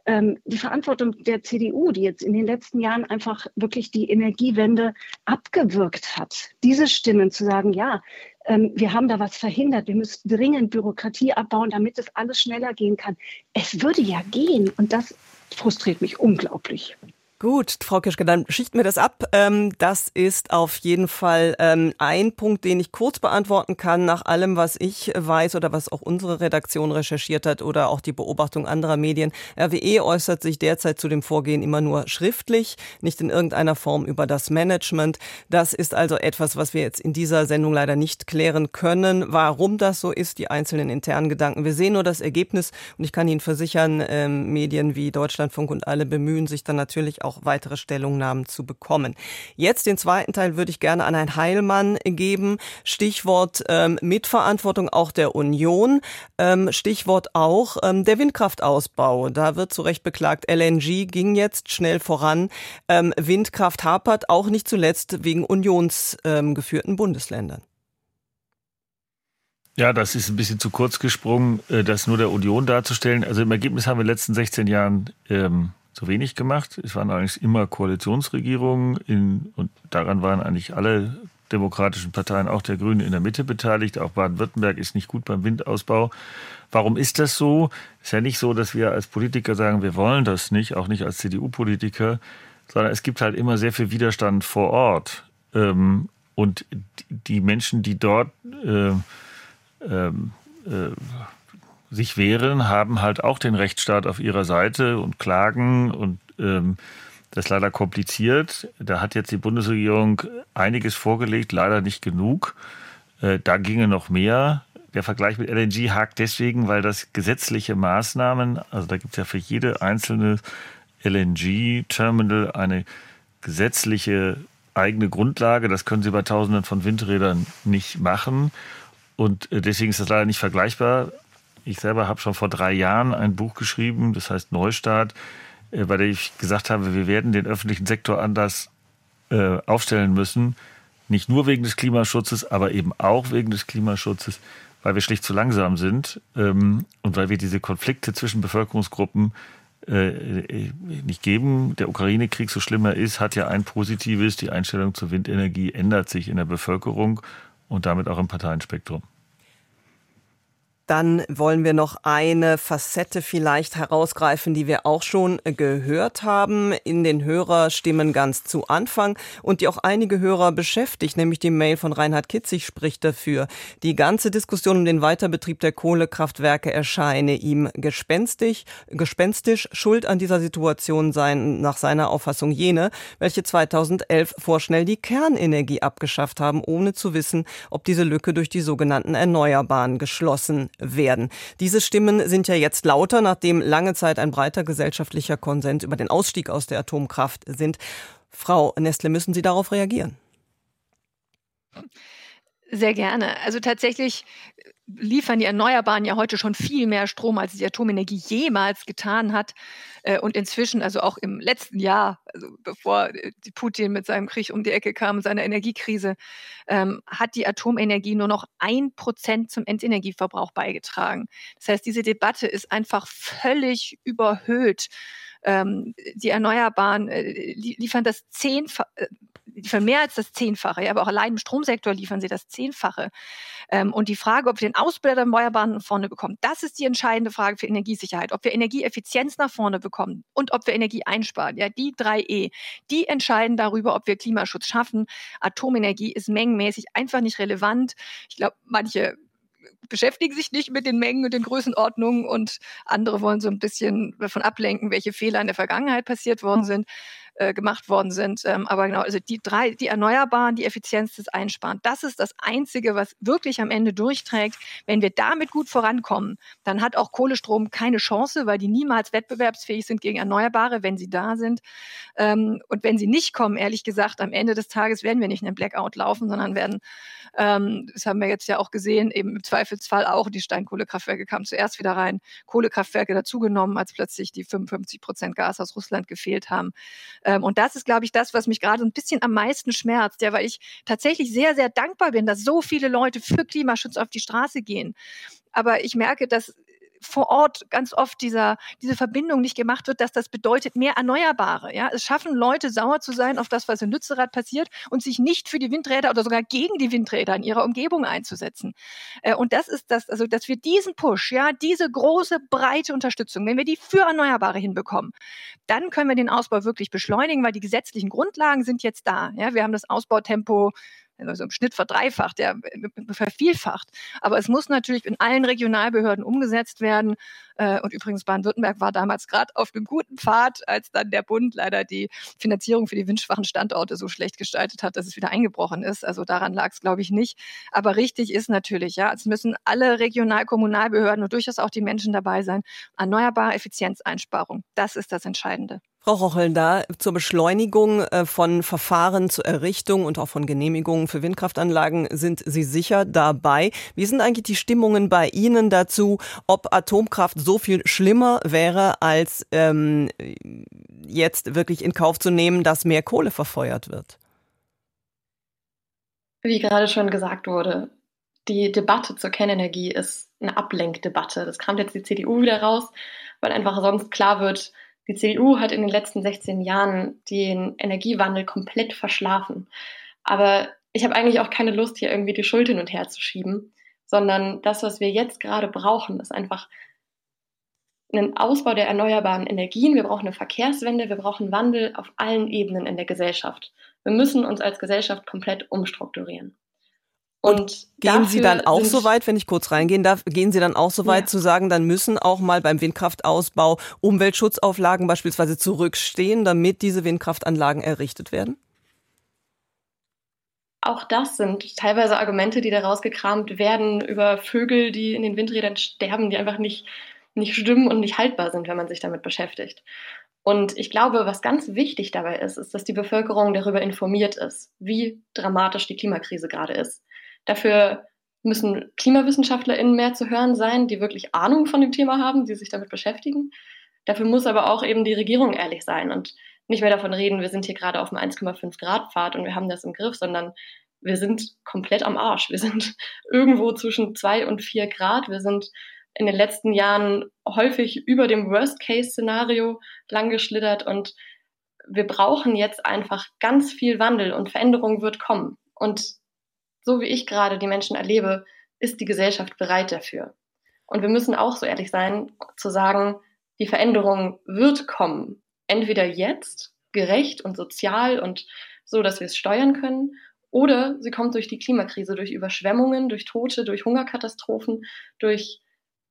ähm, die Verantwortung der CDU, die jetzt in den letzten Jahren einfach wirklich die Energiewende abgewirkt hat. Diese Stimmen zu sagen, ja, ähm, wir haben da was verhindert, wir müssen dringend Bürokratie abbauen, damit es alles schneller gehen kann. Es würde ja gehen und das frustriert mich unglaublich. Gut, Frau Kirschke, dann schichten wir das ab. Ähm, das ist auf jeden Fall ähm, ein Punkt, den ich kurz beantworten kann, nach allem, was ich weiß oder was auch unsere Redaktion recherchiert hat oder auch die Beobachtung anderer Medien. RWE äußert sich derzeit zu dem Vorgehen immer nur schriftlich, nicht in irgendeiner Form über das Management. Das ist also etwas, was wir jetzt in dieser Sendung leider nicht klären können. Warum das so ist, die einzelnen internen Gedanken. Wir sehen nur das Ergebnis und ich kann Ihnen versichern, ähm, Medien wie Deutschlandfunk und alle bemühen sich dann natürlich auch auch weitere Stellungnahmen zu bekommen. Jetzt den zweiten Teil würde ich gerne an Herrn Heilmann geben. Stichwort ähm, Mitverantwortung auch der Union. Ähm, Stichwort auch ähm, der Windkraftausbau. Da wird zu Recht beklagt, LNG ging jetzt schnell voran. Ähm, Windkraft hapert auch nicht zuletzt wegen unionsgeführten Bundesländern. Ja, das ist ein bisschen zu kurz gesprungen, äh, das nur der Union darzustellen. Also im Ergebnis haben wir in den letzten 16 Jahren ähm, zu wenig gemacht. Es waren eigentlich immer Koalitionsregierungen in, und daran waren eigentlich alle demokratischen Parteien, auch der Grünen, in der Mitte beteiligt. Auch Baden-Württemberg ist nicht gut beim Windausbau. Warum ist das so? Es ist ja nicht so, dass wir als Politiker sagen, wir wollen das nicht, auch nicht als CDU-Politiker, sondern es gibt halt immer sehr viel Widerstand vor Ort. Ähm, und die Menschen, die dort äh, ähm, äh, sich wehren, haben halt auch den Rechtsstaat auf ihrer Seite und klagen und ähm, das ist leider kompliziert. Da hat jetzt die Bundesregierung einiges vorgelegt, leider nicht genug. Äh, da ginge noch mehr. Der Vergleich mit LNG hakt deswegen, weil das gesetzliche Maßnahmen, also da gibt es ja für jede einzelne LNG-Terminal eine gesetzliche eigene Grundlage. Das können Sie bei Tausenden von Windrädern nicht machen. Und äh, deswegen ist das leider nicht vergleichbar. Ich selber habe schon vor drei Jahren ein Buch geschrieben, das heißt Neustart, äh, bei dem ich gesagt habe, wir werden den öffentlichen Sektor anders äh, aufstellen müssen. Nicht nur wegen des Klimaschutzes, aber eben auch wegen des Klimaschutzes, weil wir schlicht zu langsam sind ähm, und weil wir diese Konflikte zwischen Bevölkerungsgruppen äh, nicht geben. Der Ukraine-Krieg, so schlimm er ist, hat ja ein Positives. Die Einstellung zur Windenergie ändert sich in der Bevölkerung und damit auch im Parteienspektrum. Dann wollen wir noch eine Facette vielleicht herausgreifen, die wir auch schon gehört haben in den Hörerstimmen ganz zu Anfang und die auch einige Hörer beschäftigt, nämlich die Mail von Reinhard Kitzig spricht dafür. Die ganze Diskussion um den Weiterbetrieb der Kohlekraftwerke erscheine ihm gespenstig, gespenstisch. Schuld an dieser Situation seien nach seiner Auffassung jene, welche 2011 vorschnell die Kernenergie abgeschafft haben, ohne zu wissen, ob diese Lücke durch die sogenannten Erneuerbaren geschlossen werden. Diese Stimmen sind ja jetzt lauter, nachdem lange Zeit ein breiter gesellschaftlicher Konsens über den Ausstieg aus der Atomkraft sind. Frau Nestle, müssen Sie darauf reagieren? Sehr gerne. Also tatsächlich liefern die Erneuerbaren ja heute schon viel mehr Strom, als die Atomenergie jemals getan hat. Äh, und inzwischen, also auch im letzten Jahr, also bevor äh, Putin mit seinem Krieg um die Ecke kam, seiner Energiekrise, ähm, hat die Atomenergie nur noch ein Prozent zum Endenergieverbrauch beigetragen. Das heißt, diese Debatte ist einfach völlig überhöht. Ähm, die Erneuerbaren äh, liefern das zehnfach, liefern mehr als das Zehnfache, ja, aber auch allein im Stromsektor liefern sie das Zehnfache. Ähm, und die Frage, ob wir den Ausbau der Erneuerbaren nach vorne bekommen, das ist die entscheidende Frage für Energiesicherheit. Ob wir Energieeffizienz nach vorne bekommen und ob wir Energie einsparen. Ja, die drei E, die entscheiden darüber, ob wir Klimaschutz schaffen. Atomenergie ist mengenmäßig einfach nicht relevant. Ich glaube, manche beschäftigen sich nicht mit den Mengen und den Größenordnungen und andere wollen so ein bisschen davon ablenken, welche Fehler in der Vergangenheit passiert worden sind. Äh, gemacht worden sind. Ähm, aber genau, also die drei, die Erneuerbaren, die Effizienz des Einsparen, das ist das Einzige, was wirklich am Ende durchträgt. Wenn wir damit gut vorankommen, dann hat auch Kohlestrom keine Chance, weil die niemals wettbewerbsfähig sind gegen Erneuerbare, wenn sie da sind. Ähm, und wenn sie nicht kommen, ehrlich gesagt, am Ende des Tages werden wir nicht in einen Blackout laufen, sondern werden, ähm, das haben wir jetzt ja auch gesehen, eben im Zweifelsfall auch die Steinkohlekraftwerke kamen zuerst wieder rein, Kohlekraftwerke dazugenommen, als plötzlich die 55 Prozent Gas aus Russland gefehlt haben. Ähm, und das ist, glaube ich, das, was mich gerade ein bisschen am meisten schmerzt, ja, weil ich tatsächlich sehr, sehr dankbar bin, dass so viele Leute für Klimaschutz auf die Straße gehen. Aber ich merke, dass vor Ort ganz oft dieser, diese Verbindung nicht gemacht wird, dass das bedeutet mehr Erneuerbare. Ja? Es schaffen Leute sauer zu sein auf das, was in Lützerath passiert und sich nicht für die Windräder oder sogar gegen die Windräder in ihrer Umgebung einzusetzen. Äh, und das ist das, also dass wir diesen Push, ja, diese große, breite Unterstützung, wenn wir die für Erneuerbare hinbekommen, dann können wir den Ausbau wirklich beschleunigen, weil die gesetzlichen Grundlagen sind jetzt da. Ja? Wir haben das Ausbautempo also im Schnitt verdreifacht, ja, vervielfacht. Aber es muss natürlich in allen Regionalbehörden umgesetzt werden. Äh, und übrigens, Baden-Württemberg war damals gerade auf einem guten Pfad, als dann der Bund leider die Finanzierung für die windschwachen Standorte so schlecht gestaltet hat, dass es wieder eingebrochen ist. Also daran lag es, glaube ich, nicht. Aber richtig ist natürlich, ja, es müssen alle Regional-Kommunalbehörden und durchaus auch die Menschen dabei sein. Erneuerbare Effizienzeinsparung, das ist das Entscheidende. Frau Rochel, da zur Beschleunigung äh, von Verfahren zur Errichtung und auch von Genehmigungen für Windkraftanlagen sind Sie sicher dabei. Wie sind eigentlich die Stimmungen bei Ihnen dazu, ob Atomkraft so viel schlimmer wäre, als ähm, jetzt wirklich in Kauf zu nehmen, dass mehr Kohle verfeuert wird? Wie gerade schon gesagt wurde, die Debatte zur Kernenergie ist eine Ablenkdebatte. Das kam jetzt die CDU wieder raus, weil einfach sonst klar wird, die CDU hat in den letzten 16 Jahren den Energiewandel komplett verschlafen. Aber ich habe eigentlich auch keine Lust, hier irgendwie die Schuld hin und her zu schieben, sondern das, was wir jetzt gerade brauchen, ist einfach einen Ausbau der erneuerbaren Energien. Wir brauchen eine Verkehrswende, wir brauchen Wandel auf allen Ebenen in der Gesellschaft. Wir müssen uns als Gesellschaft komplett umstrukturieren. Und gehen Sie dann auch so weit, wenn ich kurz reingehen darf, gehen Sie dann auch so weit ja. zu sagen, dann müssen auch mal beim Windkraftausbau Umweltschutzauflagen beispielsweise zurückstehen, damit diese Windkraftanlagen errichtet werden? Auch das sind teilweise Argumente, die da rausgekramt werden über Vögel, die in den Windrädern sterben, die einfach nicht, nicht stimmen und nicht haltbar sind, wenn man sich damit beschäftigt. Und ich glaube, was ganz wichtig dabei ist, ist, dass die Bevölkerung darüber informiert ist, wie dramatisch die Klimakrise gerade ist. Dafür müssen KlimawissenschaftlerInnen mehr zu hören sein, die wirklich Ahnung von dem Thema haben, die sich damit beschäftigen. Dafür muss aber auch eben die Regierung ehrlich sein und nicht mehr davon reden, wir sind hier gerade auf dem 1,5 Grad Pfad und wir haben das im Griff, sondern wir sind komplett am Arsch. Wir sind irgendwo zwischen zwei und vier Grad. Wir sind in den letzten Jahren häufig über dem Worst-Case-Szenario langgeschlittert und wir brauchen jetzt einfach ganz viel Wandel und Veränderung wird kommen. Und so wie ich gerade die Menschen erlebe, ist die Gesellschaft bereit dafür. Und wir müssen auch so ehrlich sein, zu sagen, die Veränderung wird kommen. Entweder jetzt, gerecht und sozial und so, dass wir es steuern können, oder sie kommt durch die Klimakrise, durch Überschwemmungen, durch Tote, durch Hungerkatastrophen, durch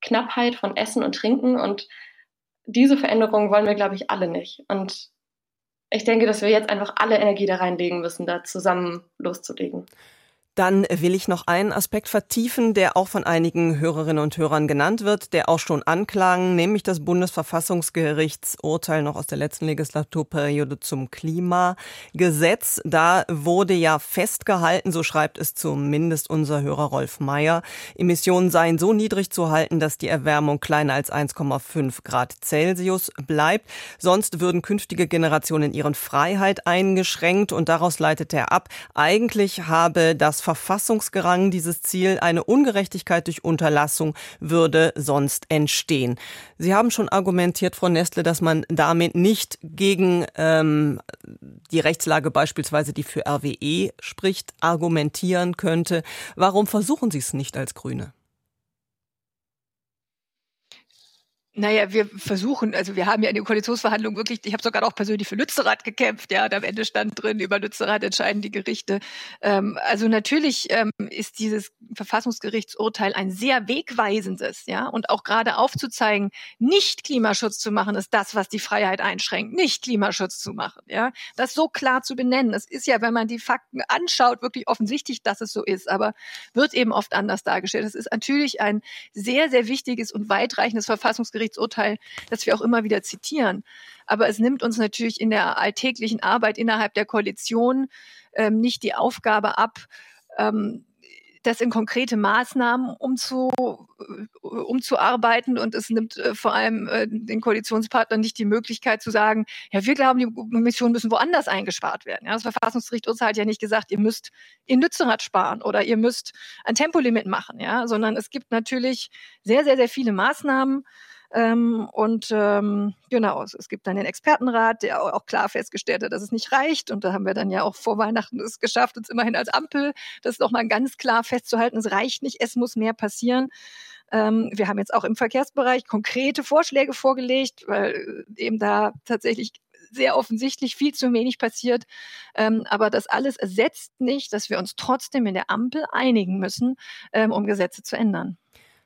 Knappheit von Essen und Trinken. Und diese Veränderung wollen wir, glaube ich, alle nicht. Und ich denke, dass wir jetzt einfach alle Energie da reinlegen müssen, da zusammen loszulegen. Dann will ich noch einen Aspekt vertiefen, der auch von einigen Hörerinnen und Hörern genannt wird, der auch schon anklagen, nämlich das Bundesverfassungsgerichtsurteil noch aus der letzten Legislaturperiode zum Klimagesetz. Da wurde ja festgehalten, so schreibt es zumindest unser Hörer Rolf Meyer, Emissionen seien so niedrig zu halten, dass die Erwärmung kleiner als 1,5 Grad Celsius bleibt. Sonst würden künftige Generationen ihren Freiheit eingeschränkt und daraus leitet er ab, eigentlich habe das Verfassungsgerang dieses Ziel, eine Ungerechtigkeit durch Unterlassung würde sonst entstehen. Sie haben schon argumentiert, Frau Nestle, dass man damit nicht gegen ähm, die Rechtslage beispielsweise, die für RWE spricht, argumentieren könnte. Warum versuchen Sie es nicht als Grüne? Naja, wir versuchen, also wir haben ja in den Koalitionsverhandlungen wirklich, ich habe sogar auch persönlich für Lützerath gekämpft, ja, und am Ende stand drin, über Lützerath entscheiden die Gerichte. Ähm, also natürlich ähm, ist dieses Verfassungsgerichtsurteil ein sehr wegweisendes, ja, und auch gerade aufzuzeigen, nicht Klimaschutz zu machen, ist das, was die Freiheit einschränkt, nicht Klimaschutz zu machen, ja, das so klar zu benennen. Es ist ja, wenn man die Fakten anschaut, wirklich offensichtlich, dass es so ist, aber wird eben oft anders dargestellt. Das ist natürlich ein sehr, sehr wichtiges und weitreichendes Verfassungsgericht Gerichtsurteil, das wir auch immer wieder zitieren. Aber es nimmt uns natürlich in der alltäglichen Arbeit innerhalb der Koalition ähm, nicht die Aufgabe ab, ähm, das in konkrete Maßnahmen umzu, äh, umzuarbeiten und es nimmt äh, vor allem äh, den Koalitionspartnern nicht die Möglichkeit zu sagen, ja, wir glauben, die Missionen müssen woanders eingespart werden. Ja, das Verfassungsgericht hat ja nicht gesagt, ihr müsst in Lützerath sparen oder ihr müsst ein Tempolimit machen, ja, sondern es gibt natürlich sehr, sehr, sehr viele Maßnahmen, ähm, und ähm, genau, es, es, gibt dann den Expertenrat, der auch, klar festgestellt hat, dass es nicht reicht. Und da haben wir dann ja auch vor Weihnachten es geschafft, uns immerhin als Ampel das nochmal ganz klar festzuhalten. Es reicht nicht, es muss mehr passieren. Ähm, wir haben jetzt auch im Verkehrsbereich konkrete Vorschläge vorgelegt, weil äh, eben da tatsächlich sehr offensichtlich viel zu wenig passiert. Ähm, aber das alles ersetzt nicht, dass wir uns trotzdem in der Ampel einigen müssen, ähm, um Gesetze zu ändern.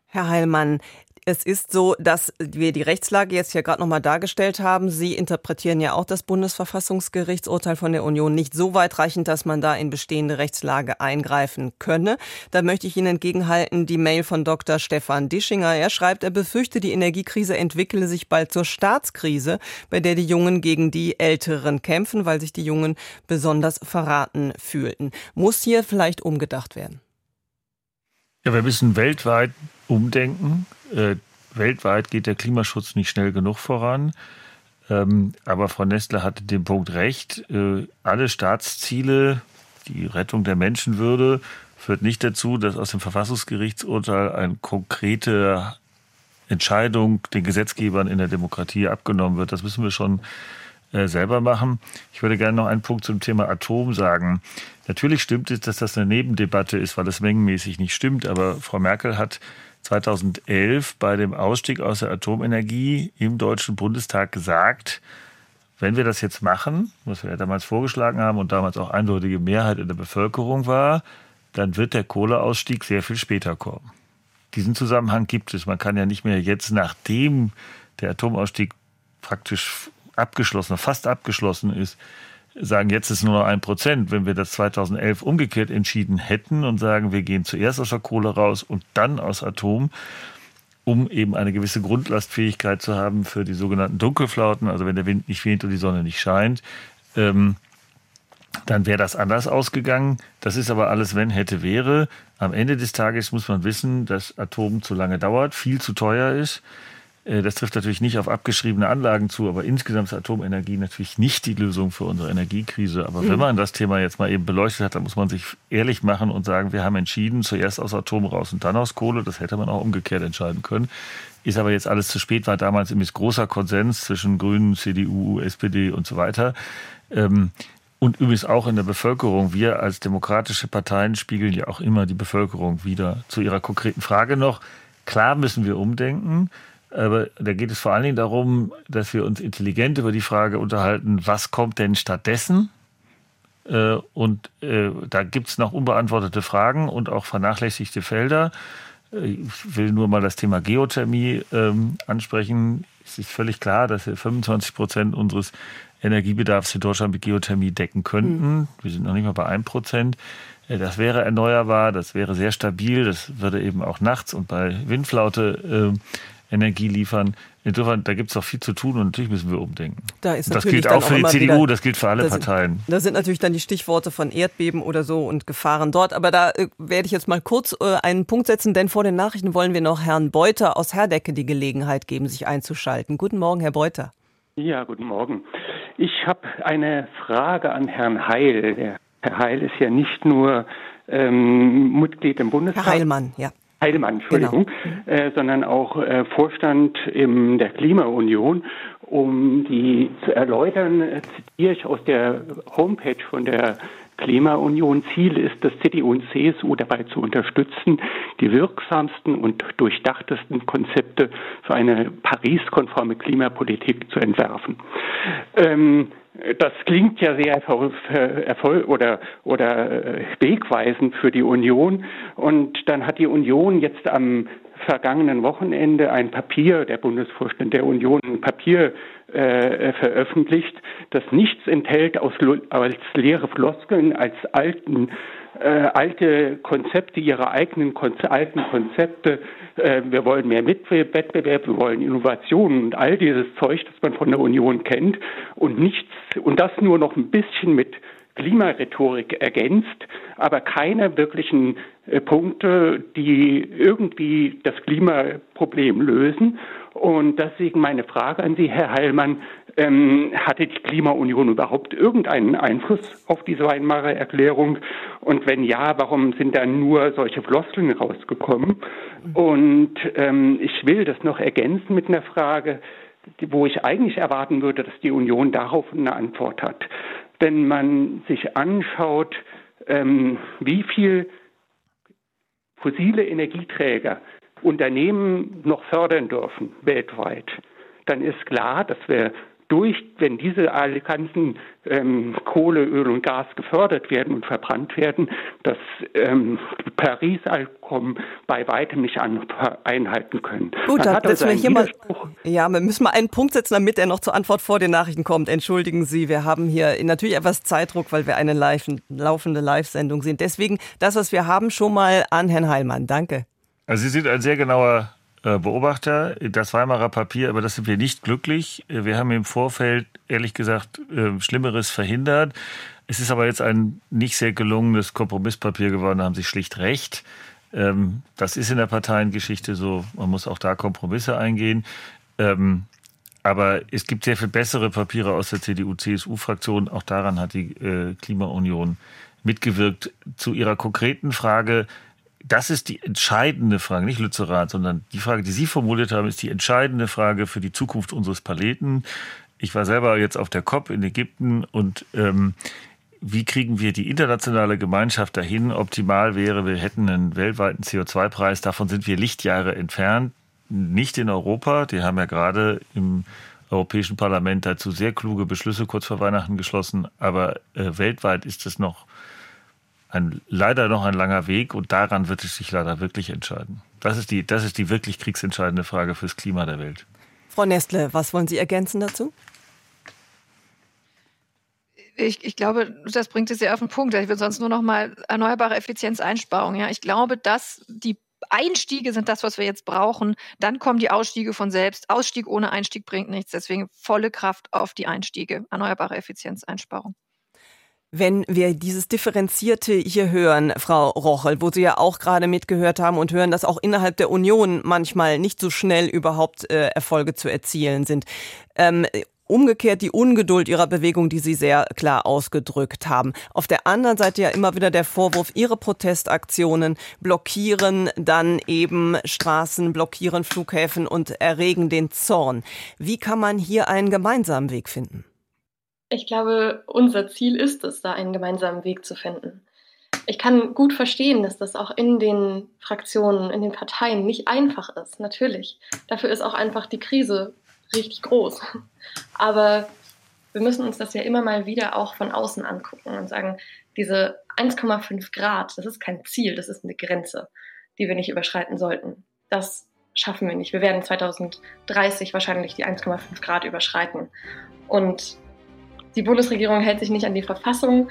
Herr Heilmann, es ist so, dass wir die Rechtslage jetzt hier gerade nochmal dargestellt haben. Sie interpretieren ja auch das Bundesverfassungsgerichtsurteil von der Union nicht so weitreichend, dass man da in bestehende Rechtslage eingreifen könne. Da möchte ich Ihnen entgegenhalten die Mail von Dr. Stefan Dischinger. Er schreibt, er befürchte, die Energiekrise entwickle sich bald zur Staatskrise, bei der die Jungen gegen die Älteren kämpfen, weil sich die Jungen besonders verraten fühlten. Muss hier vielleicht umgedacht werden? Ja, wir müssen weltweit umdenken. Äh, weltweit geht der Klimaschutz nicht schnell genug voran. Ähm, aber Frau Nestler hatte den Punkt recht. Äh, alle Staatsziele, die Rettung der Menschenwürde, führt nicht dazu, dass aus dem Verfassungsgerichtsurteil eine konkrete Entscheidung den Gesetzgebern in der Demokratie abgenommen wird. Das müssen wir schon äh, selber machen. Ich würde gerne noch einen Punkt zum Thema Atom sagen. Natürlich stimmt es, dass das eine Nebendebatte ist, weil das mengenmäßig nicht stimmt. Aber Frau Merkel hat 2011 bei dem Ausstieg aus der Atomenergie im Deutschen Bundestag gesagt, wenn wir das jetzt machen, was wir ja damals vorgeschlagen haben und damals auch eindeutige Mehrheit in der Bevölkerung war, dann wird der Kohleausstieg sehr viel später kommen. Diesen Zusammenhang gibt es. Man kann ja nicht mehr jetzt, nachdem der Atomausstieg praktisch abgeschlossen, fast abgeschlossen ist, sagen, jetzt ist nur noch ein Prozent. Wenn wir das 2011 umgekehrt entschieden hätten und sagen, wir gehen zuerst aus der Kohle raus und dann aus Atom, um eben eine gewisse Grundlastfähigkeit zu haben für die sogenannten Dunkelflauten, also wenn der Wind nicht weht und die Sonne nicht scheint, ähm, dann wäre das anders ausgegangen. Das ist aber alles, wenn hätte, wäre. Am Ende des Tages muss man wissen, dass Atom zu lange dauert, viel zu teuer ist. Äh, das trifft natürlich nicht auf abgeschriebene Anlagen zu, aber insgesamt ist Atomenergie natürlich nicht die Lösung für unsere Energiekrise. Aber mhm. wenn man das Thema jetzt mal eben beleuchtet hat, dann muss man sich ehrlich machen und sagen, wir haben entschieden, zuerst aus Atom raus und dann aus Kohle. Das hätte man auch umgekehrt entscheiden können. Ist aber jetzt alles zu spät, war damals nämlich großer Konsens zwischen Grünen, CDU, SPD und so weiter. Ähm, und übrigens auch in der Bevölkerung. Wir als demokratische Parteien spiegeln ja auch immer die Bevölkerung wieder. Zu Ihrer konkreten Frage noch klar müssen wir umdenken. Aber da geht es vor allen Dingen darum, dass wir uns intelligent über die Frage unterhalten, was kommt denn stattdessen? Äh, und äh, da gibt es noch unbeantwortete Fragen und auch vernachlässigte Felder. Äh, ich will nur mal das Thema Geothermie ähm, ansprechen. Es ist völlig klar, dass wir 25 Prozent unseres Energiebedarfs in Deutschland mit Geothermie decken könnten. Mhm. Wir sind noch nicht mal bei 1 Prozent. Das wäre erneuerbar, das wäre sehr stabil, das würde eben auch nachts und bei Windflaute äh, Energie liefern. Insofern, da gibt es noch viel zu tun und natürlich müssen wir umdenken. Da ist das gilt auch für die CDU, wieder, das gilt für alle das Parteien. da sind natürlich dann die Stichworte von Erdbeben oder so und Gefahren dort. Aber da äh, werde ich jetzt mal kurz äh, einen Punkt setzen, denn vor den Nachrichten wollen wir noch Herrn Beuter aus Herdecke die Gelegenheit geben, sich einzuschalten. Guten Morgen, Herr Beuter. Ja, guten Morgen. Ich habe eine Frage an Herrn Heil. Der Herr Heil ist ja nicht nur ähm, Mitglied im Bundestag. Herr Heilmann, ja. Heidemann, Entschuldigung, genau. äh, sondern auch äh, Vorstand in der Klimaunion. Um die zu erläutern, äh, zitiere ich aus der Homepage von der Klimaunion. Ziel ist es, CDU und CSU dabei zu unterstützen, die wirksamsten und durchdachtesten Konzepte für eine Paris-konforme Klimapolitik zu entwerfen. Ähm, das klingt ja sehr erfolg oder, oder äh, wegweisend für die Union. Und dann hat die Union jetzt am vergangenen Wochenende ein Papier, der Bundesvorstand der Union, ein Papier äh, veröffentlicht, das nichts enthält aus, als leere Floskeln, als alten äh, alte Konzepte, ihre eigenen Konze alten Konzepte. Äh, wir wollen mehr Wettbewerb, wir wollen Innovationen und all dieses Zeug, das man von der Union kennt und nichts und das nur noch ein bisschen mit Klimarhetorik ergänzt, aber keine wirklichen äh, Punkte, die irgendwie das Klimaproblem lösen. Und deswegen meine Frage an Sie, Herr Heilmann, ähm, hatte die Klimaunion überhaupt irgendeinen Einfluss auf diese Weimarer Erklärung? Und wenn ja, warum sind dann nur solche Floskeln rausgekommen? Und ähm, ich will das noch ergänzen mit einer Frage, wo ich eigentlich erwarten würde, dass die Union darauf eine Antwort hat. Wenn man sich anschaut, ähm, wie viel fossile Energieträger Unternehmen noch fördern dürfen weltweit, dann ist klar, dass wir durch, wenn diese ganzen ähm, Kohle, Öl und Gas gefördert werden und verbrannt werden, das ähm, Paris-Abkommen bei weitem nicht an, einhalten können. Gut, dann setzen wir hier mal, ja, wir müssen mal einen Punkt setzen, damit er noch zur Antwort vor den Nachrichten kommt. Entschuldigen Sie, wir haben hier natürlich etwas Zeitdruck, weil wir eine live, laufende Live-Sendung sind. Deswegen das, was wir haben, schon mal an Herrn Heilmann. Danke. Also Sie sind ein sehr genauer Beobachter. Das Weimarer Papier, aber das sind wir nicht glücklich. Äh, wir haben im Vorfeld, ehrlich gesagt, äh, Schlimmeres verhindert. Es ist aber jetzt ein nicht sehr gelungenes Kompromisspapier geworden, da haben Sie schlicht recht. Ähm, das ist in der Parteiengeschichte so. Man muss auch da Kompromisse eingehen. Ähm, aber es gibt sehr viel bessere Papiere aus der CDU-CSU-Fraktion. Auch daran hat die Klimaunion mitgewirkt. Zu Ihrer konkreten Frage, das ist die entscheidende Frage, nicht Lützerath, sondern die Frage, die Sie formuliert haben, ist die entscheidende Frage für die Zukunft unseres Planeten. Ich war selber jetzt auf der COP in Ägypten und ähm, wie kriegen wir die internationale Gemeinschaft dahin? Optimal wäre, wir hätten einen weltweiten CO2-Preis. Davon sind wir Lichtjahre entfernt. Nicht in Europa. Die haben ja gerade im Europäischen Parlament dazu sehr kluge Beschlüsse kurz vor Weihnachten geschlossen. Aber äh, weltweit ist es noch ein, leider noch ein langer Weg und daran wird es sich leider wirklich entscheiden. Das ist die, das ist die wirklich kriegsentscheidende Frage fürs Klima der Welt. Frau Nestle, was wollen Sie ergänzen dazu? Ich, ich, glaube, das bringt es ja auf den Punkt. Ich würde sonst nur noch mal erneuerbare Effizienzeinsparung. Ja, ich glaube, dass die Einstiege sind das, was wir jetzt brauchen. Dann kommen die Ausstiege von selbst. Ausstieg ohne Einstieg bringt nichts. Deswegen volle Kraft auf die Einstiege. Erneuerbare Effizienzeinsparung. Wenn wir dieses Differenzierte hier hören, Frau Rochel, wo Sie ja auch gerade mitgehört haben und hören, dass auch innerhalb der Union manchmal nicht so schnell überhaupt äh, Erfolge zu erzielen sind. Ähm, umgekehrt die Ungeduld ihrer Bewegung, die sie sehr klar ausgedrückt haben. Auf der anderen Seite ja immer wieder der Vorwurf, ihre Protestaktionen blockieren dann eben Straßen, blockieren Flughäfen und erregen den Zorn. Wie kann man hier einen gemeinsamen Weg finden? Ich glaube, unser Ziel ist es, da einen gemeinsamen Weg zu finden. ich kann gut verstehen, dass das auch in den Fraktionen, in den Parteien nicht einfach ist, natürlich. Dafür ist auch einfach die Krise richtig groß. Aber wir müssen uns das ja immer mal wieder auch von außen angucken und sagen, diese 1,5 Grad, das ist kein Ziel, das ist eine Grenze, die wir nicht überschreiten sollten. Das schaffen wir nicht. Wir werden 2030 wahrscheinlich die 1,5 Grad überschreiten. Und die Bundesregierung hält sich nicht an die Verfassung,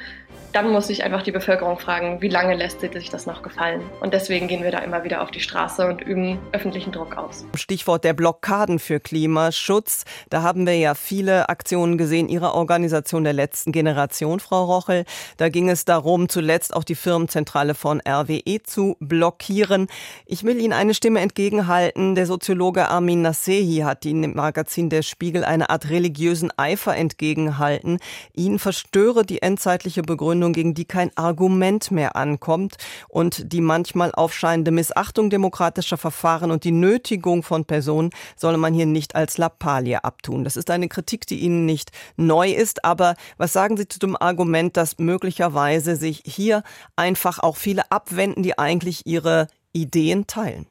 dann muss sich einfach die Bevölkerung fragen, wie lange lässt sich das noch gefallen? Und deswegen gehen wir da immer wieder auf die Straße und üben öffentlichen Druck aus. Stichwort der Blockaden für Klimaschutz. Da haben wir ja viele Aktionen gesehen Ihrer Organisation der letzten Generation, Frau Rochel. Da ging es darum, zuletzt auch die Firmenzentrale von RWE zu blockieren. Ich will Ihnen eine Stimme entgegenhalten. Der Soziologe Armin Nasehi hat Ihnen im Magazin Der Spiegel eine Art religiösen Eifer entgegenhalten. Ihn verstöre die endzeitliche Begründung Begründung, gegen die kein Argument mehr ankommt und die manchmal aufscheinende Missachtung demokratischer Verfahren und die Nötigung von Personen solle man hier nicht als Lappalie abtun. Das ist eine Kritik, die Ihnen nicht neu ist, aber was sagen Sie zu dem Argument, dass möglicherweise sich hier einfach auch viele abwenden, die eigentlich ihre Ideen teilen?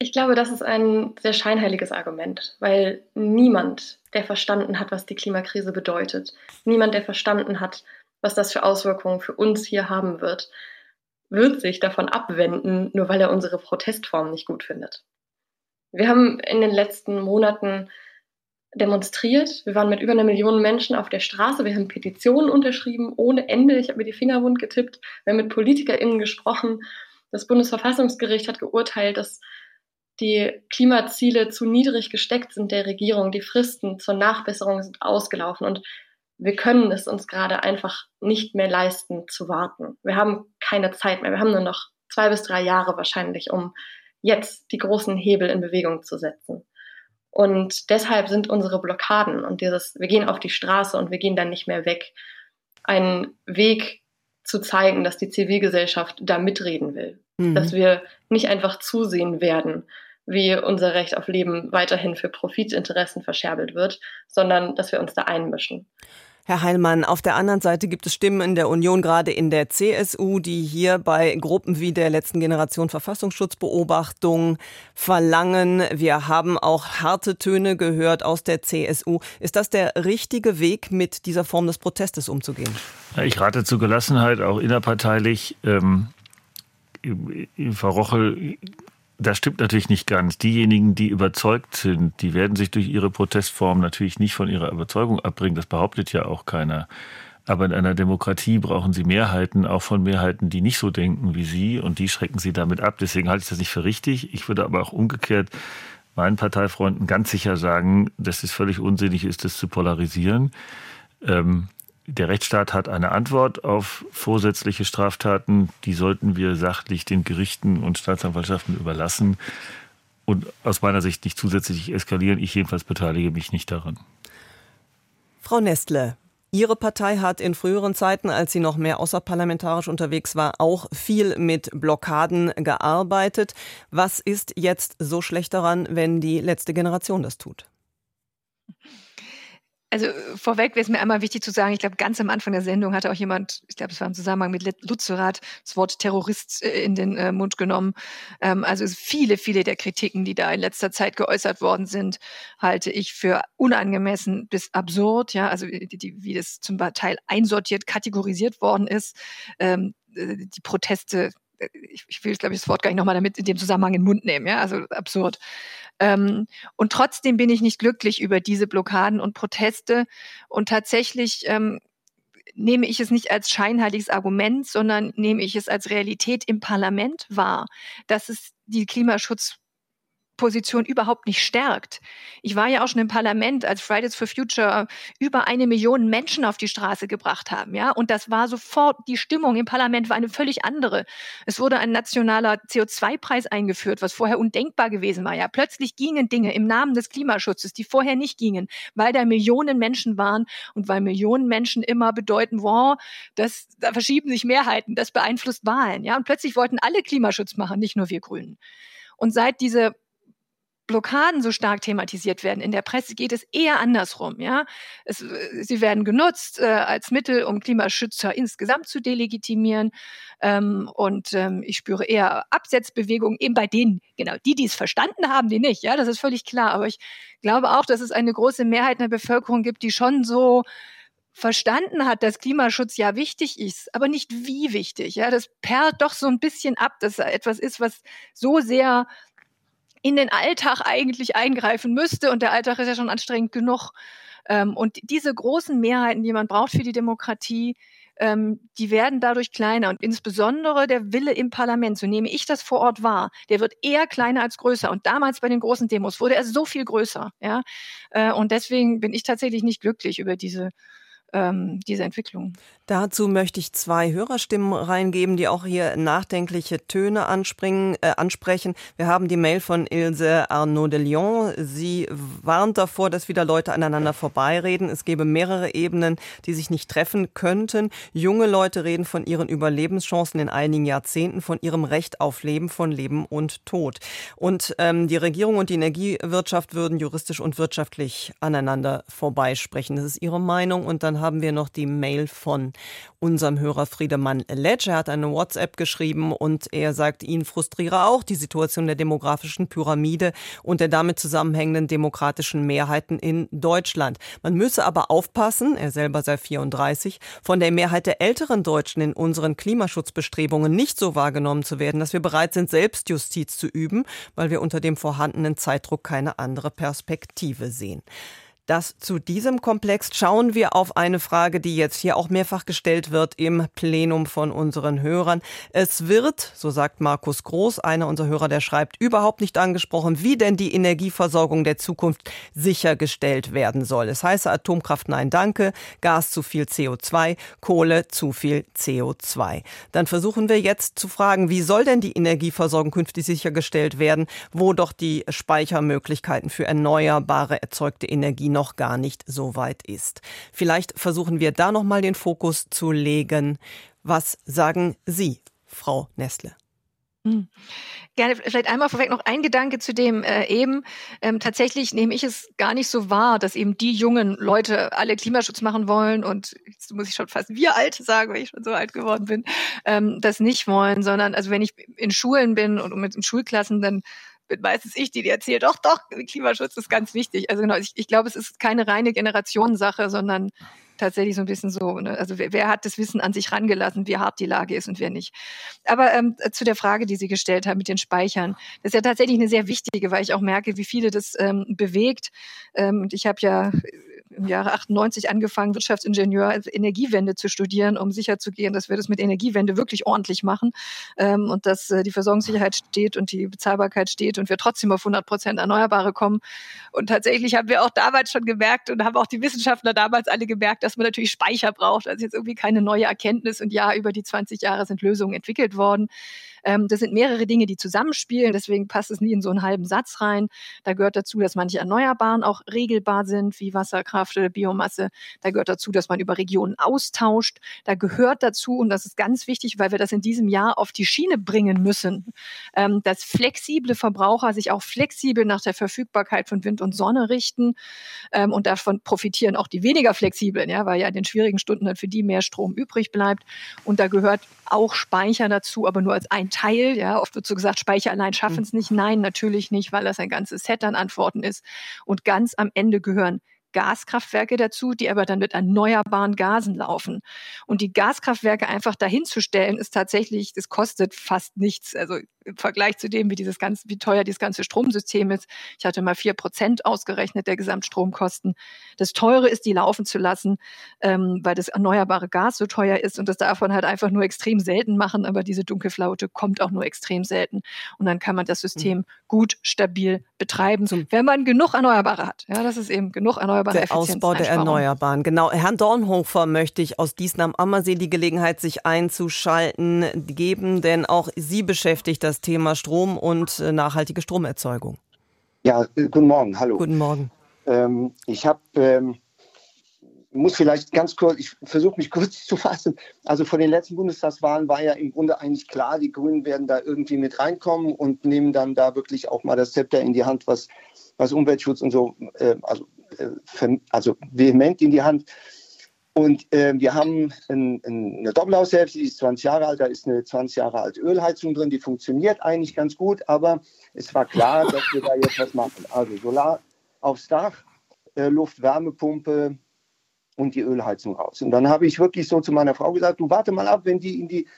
Ich glaube, das ist ein sehr scheinheiliges Argument, weil niemand, der verstanden hat, was die Klimakrise bedeutet, niemand, der verstanden hat, was das für Auswirkungen für uns hier haben wird, wird sich davon abwenden, nur weil er unsere Protestform nicht gut findet. Wir haben in den letzten Monaten demonstriert. Wir waren mit über einer Million Menschen auf der Straße. Wir haben Petitionen unterschrieben ohne Ende. Ich habe mir die Finger wund getippt. Wir haben mit PolitikerInnen gesprochen. Das Bundesverfassungsgericht hat geurteilt, dass die Klimaziele zu niedrig gesteckt sind der Regierung. Die Fristen zur Nachbesserung sind ausgelaufen und wir können es uns gerade einfach nicht mehr leisten zu warten. Wir haben keine Zeit mehr. Wir haben nur noch zwei bis drei Jahre wahrscheinlich, um jetzt die großen Hebel in Bewegung zu setzen. Und deshalb sind unsere Blockaden und dieses, wir gehen auf die Straße und wir gehen dann nicht mehr weg, ein Weg zu zeigen, dass die Zivilgesellschaft da mitreden will. Mhm. Dass wir nicht einfach zusehen werden, wie unser Recht auf Leben weiterhin für Profitinteressen verscherbelt wird, sondern dass wir uns da einmischen. Herr Heilmann, auf der anderen Seite gibt es Stimmen in der Union, gerade in der CSU, die hier bei Gruppen wie der letzten Generation Verfassungsschutzbeobachtung verlangen. Wir haben auch harte Töne gehört aus der CSU. Ist das der richtige Weg, mit dieser Form des Protestes umzugehen? Ich rate zu Gelassenheit, auch innerparteilich. Ähm, Frau Rochel das stimmt natürlich nicht ganz. Diejenigen, die überzeugt sind, die werden sich durch ihre Protestform natürlich nicht von ihrer Überzeugung abbringen. Das behauptet ja auch keiner. Aber in einer Demokratie brauchen sie Mehrheiten, auch von Mehrheiten, die nicht so denken wie sie, und die schrecken sie damit ab. Deswegen halte ich das nicht für richtig. Ich würde aber auch umgekehrt meinen Parteifreunden ganz sicher sagen, dass es völlig unsinnig ist, das zu polarisieren. Ähm, der Rechtsstaat hat eine Antwort auf vorsätzliche Straftaten. Die sollten wir sachlich den Gerichten und Staatsanwaltschaften überlassen und aus meiner Sicht nicht zusätzlich eskalieren. Ich jedenfalls beteilige mich nicht daran. Frau Nestle, Ihre Partei hat in früheren Zeiten, als sie noch mehr außerparlamentarisch unterwegs war, auch viel mit Blockaden gearbeitet. Was ist jetzt so schlecht daran, wenn die letzte Generation das tut? Also vorweg wäre es mir einmal wichtig zu sagen, ich glaube, ganz am Anfang der Sendung hatte auch jemand, ich glaube, es war im Zusammenhang mit Lutzerat, das Wort Terrorist äh, in den äh, Mund genommen. Ähm, also viele, viele der Kritiken, die da in letzter Zeit geäußert worden sind, halte ich für unangemessen bis absurd. Ja, also die, die, wie das zum Teil einsortiert, kategorisiert worden ist. Ähm, äh, die Proteste ich, ich will, glaube ich, das Wort gar nicht nochmal damit in dem Zusammenhang in den Mund nehmen, ja, also absurd. Ähm, und trotzdem bin ich nicht glücklich über diese Blockaden und Proteste. Und tatsächlich ähm, nehme ich es nicht als scheinheiliges Argument, sondern nehme ich es als Realität im Parlament wahr, dass es die Klimaschutz Position überhaupt nicht stärkt. Ich war ja auch schon im Parlament, als Fridays for Future über eine Million Menschen auf die Straße gebracht haben, ja. Und das war sofort, die Stimmung im Parlament war eine völlig andere. Es wurde ein nationaler CO2-Preis eingeführt, was vorher undenkbar gewesen war, ja. Plötzlich gingen Dinge im Namen des Klimaschutzes, die vorher nicht gingen, weil da Millionen Menschen waren und weil Millionen Menschen immer bedeuten, wow, das, da verschieben sich Mehrheiten, das beeinflusst Wahlen, ja. Und plötzlich wollten alle Klimaschutz machen, nicht nur wir Grünen. Und seit diese Blockaden so stark thematisiert werden. In der Presse geht es eher andersrum. Ja, es, sie werden genutzt äh, als Mittel, um Klimaschützer insgesamt zu delegitimieren. Ähm, und ähm, ich spüre eher Absetzbewegungen eben bei denen, genau, die, die es verstanden haben, die nicht. Ja, das ist völlig klar. Aber ich glaube auch, dass es eine große Mehrheit in der Bevölkerung gibt, die schon so verstanden hat, dass Klimaschutz ja wichtig ist, aber nicht wie wichtig. Ja, das perlt doch so ein bisschen ab, dass etwas ist, was so sehr in den Alltag eigentlich eingreifen müsste. Und der Alltag ist ja schon anstrengend genug. Ähm, und diese großen Mehrheiten, die man braucht für die Demokratie, ähm, die werden dadurch kleiner. Und insbesondere der Wille im Parlament, so nehme ich das vor Ort wahr, der wird eher kleiner als größer. Und damals bei den großen Demos wurde er so viel größer. Ja? Äh, und deswegen bin ich tatsächlich nicht glücklich über diese ähm, diese Entwicklung. Dazu möchte ich zwei Hörerstimmen reingeben, die auch hier nachdenkliche Töne anspringen, äh, ansprechen. Wir haben die Mail von Ilse Arnaud de Lyon. Sie warnt davor, dass wieder Leute aneinander vorbeireden. Es gäbe mehrere Ebenen, die sich nicht treffen könnten. Junge Leute reden von ihren Überlebenschancen in einigen Jahrzehnten, von ihrem Recht auf Leben, von Leben und Tod. Und ähm, die Regierung und die Energiewirtschaft würden juristisch und wirtschaftlich aneinander vorbeisprechen. Das ist ihre Meinung. Und dann haben wir noch die Mail von unserem Hörer Friedemann Letsch. Er hat eine WhatsApp geschrieben und er sagt, ihn frustriere auch die Situation der demografischen Pyramide und der damit zusammenhängenden demokratischen Mehrheiten in Deutschland. Man müsse aber aufpassen, er selber sei 34, von der Mehrheit der älteren Deutschen in unseren Klimaschutzbestrebungen nicht so wahrgenommen zu werden, dass wir bereit sind, Selbstjustiz zu üben, weil wir unter dem vorhandenen Zeitdruck keine andere Perspektive sehen. Das zu diesem Komplex schauen wir auf eine Frage, die jetzt hier auch mehrfach gestellt wird im Plenum von unseren Hörern. Es wird, so sagt Markus Groß, einer unserer Hörer, der schreibt, überhaupt nicht angesprochen, wie denn die Energieversorgung der Zukunft sichergestellt werden soll. Es heiße Atomkraft nein danke, Gas zu viel CO2, Kohle zu viel CO2. Dann versuchen wir jetzt zu fragen, wie soll denn die Energieversorgung künftig sichergestellt werden, wo doch die Speichermöglichkeiten für erneuerbare erzeugte Energie noch gar nicht so weit ist. Vielleicht versuchen wir da noch mal den Fokus zu legen. Was sagen Sie, Frau Nestle? Hm. Gerne, vielleicht einmal vorweg noch ein Gedanke zu dem äh, eben. Ähm, tatsächlich nehme ich es gar nicht so wahr, dass eben die jungen Leute alle Klimaschutz machen wollen und jetzt muss ich schon fast wir alt sagen, weil ich schon so alt geworden bin, ähm, das nicht wollen, sondern also wenn ich in Schulen bin und mit den Schulklassen, dann bin meistens ich, die dir erzählt, doch, doch, Klimaschutz ist ganz wichtig. Also genau, ich, ich glaube, es ist keine reine Generationssache, sondern tatsächlich so ein bisschen so, ne? also wer, wer, hat das Wissen an sich rangelassen, wie hart die Lage ist und wer nicht. Aber ähm, zu der Frage, die Sie gestellt haben mit den Speichern, das ist ja tatsächlich eine sehr wichtige, weil ich auch merke, wie viele das ähm, bewegt. Ähm, und ich habe ja im Jahre 98 angefangen, Wirtschaftsingenieur also Energiewende zu studieren, um sicherzugehen, dass wir das mit Energiewende wirklich ordentlich machen ähm, und dass äh, die Versorgungssicherheit steht und die Bezahlbarkeit steht und wir trotzdem auf 100 Prozent Erneuerbare kommen. Und tatsächlich haben wir auch damals schon gemerkt und haben auch die Wissenschaftler damals alle gemerkt, dass man natürlich Speicher braucht. Also jetzt irgendwie keine neue Erkenntnis und ja, über die 20 Jahre sind Lösungen entwickelt worden. Ähm, das sind mehrere Dinge, die zusammenspielen, deswegen passt es nie in so einen halben Satz rein. Da gehört dazu, dass manche Erneuerbaren auch regelbar sind, wie Wasserkraft oder Biomasse. Da gehört dazu, dass man über Regionen austauscht. Da gehört dazu, und das ist ganz wichtig, weil wir das in diesem Jahr auf die Schiene bringen müssen, ähm, dass flexible Verbraucher sich auch flexibel nach der Verfügbarkeit von Wind und Sonne richten. Ähm, und davon profitieren auch die weniger flexiblen, ja, weil ja in den schwierigen Stunden dann für die mehr Strom übrig bleibt. Und da gehört auch Speicher dazu, aber nur als ein Teil. Ja, oft wird so gesagt, Speicher allein schaffen es nicht. Nein, natürlich nicht, weil das ein ganzes Set an Antworten ist. Und ganz am Ende gehören Gaskraftwerke dazu, die aber dann mit erneuerbaren Gasen laufen. Und die Gaskraftwerke einfach dahin zu stellen, ist tatsächlich, das kostet fast nichts. Also im Vergleich zu dem, wie dieses ganze, wie teuer dieses ganze Stromsystem ist. Ich hatte mal vier Prozent ausgerechnet der Gesamtstromkosten. Das Teure ist, die laufen zu lassen, ähm, weil das erneuerbare Gas so teuer ist und das darf man halt einfach nur extrem selten machen. Aber diese Dunkelflaute kommt auch nur extrem selten. Und dann kann man das System mhm. gut, stabil betreiben, wenn man genug Erneuerbare hat. Ja, das ist eben genug Erneuerbare. Der Ausbau der Erneuerbaren. Genau. Herrn Dornhofer möchte ich aus Diesen am Ammersee die Gelegenheit, sich einzuschalten, geben, denn auch Sie beschäftigt das Thema Strom und äh, nachhaltige Stromerzeugung. Ja, äh, guten Morgen, hallo. Guten Morgen. Ähm, ich habe ähm, muss vielleicht ganz kurz, ich versuche mich kurz zu fassen. Also vor den letzten Bundestagswahlen war ja im Grunde eigentlich klar, die Grünen werden da irgendwie mit reinkommen und nehmen dann da wirklich auch mal das Zepter in die Hand, was, was Umweltschutz und so, äh, also, äh, also vehement in die Hand. Und äh, wir haben ein, ein, eine Doppelhaushälfte, die ist 20 Jahre alt, da ist eine 20 Jahre alte Ölheizung drin, die funktioniert eigentlich ganz gut, aber es war klar, dass wir da jetzt was machen. Also Solar aufs Dach, äh, Luft-Wärmepumpe, und die Ölheizung raus. Und dann habe ich wirklich so zu meiner Frau gesagt, du warte mal ab, wenn die in die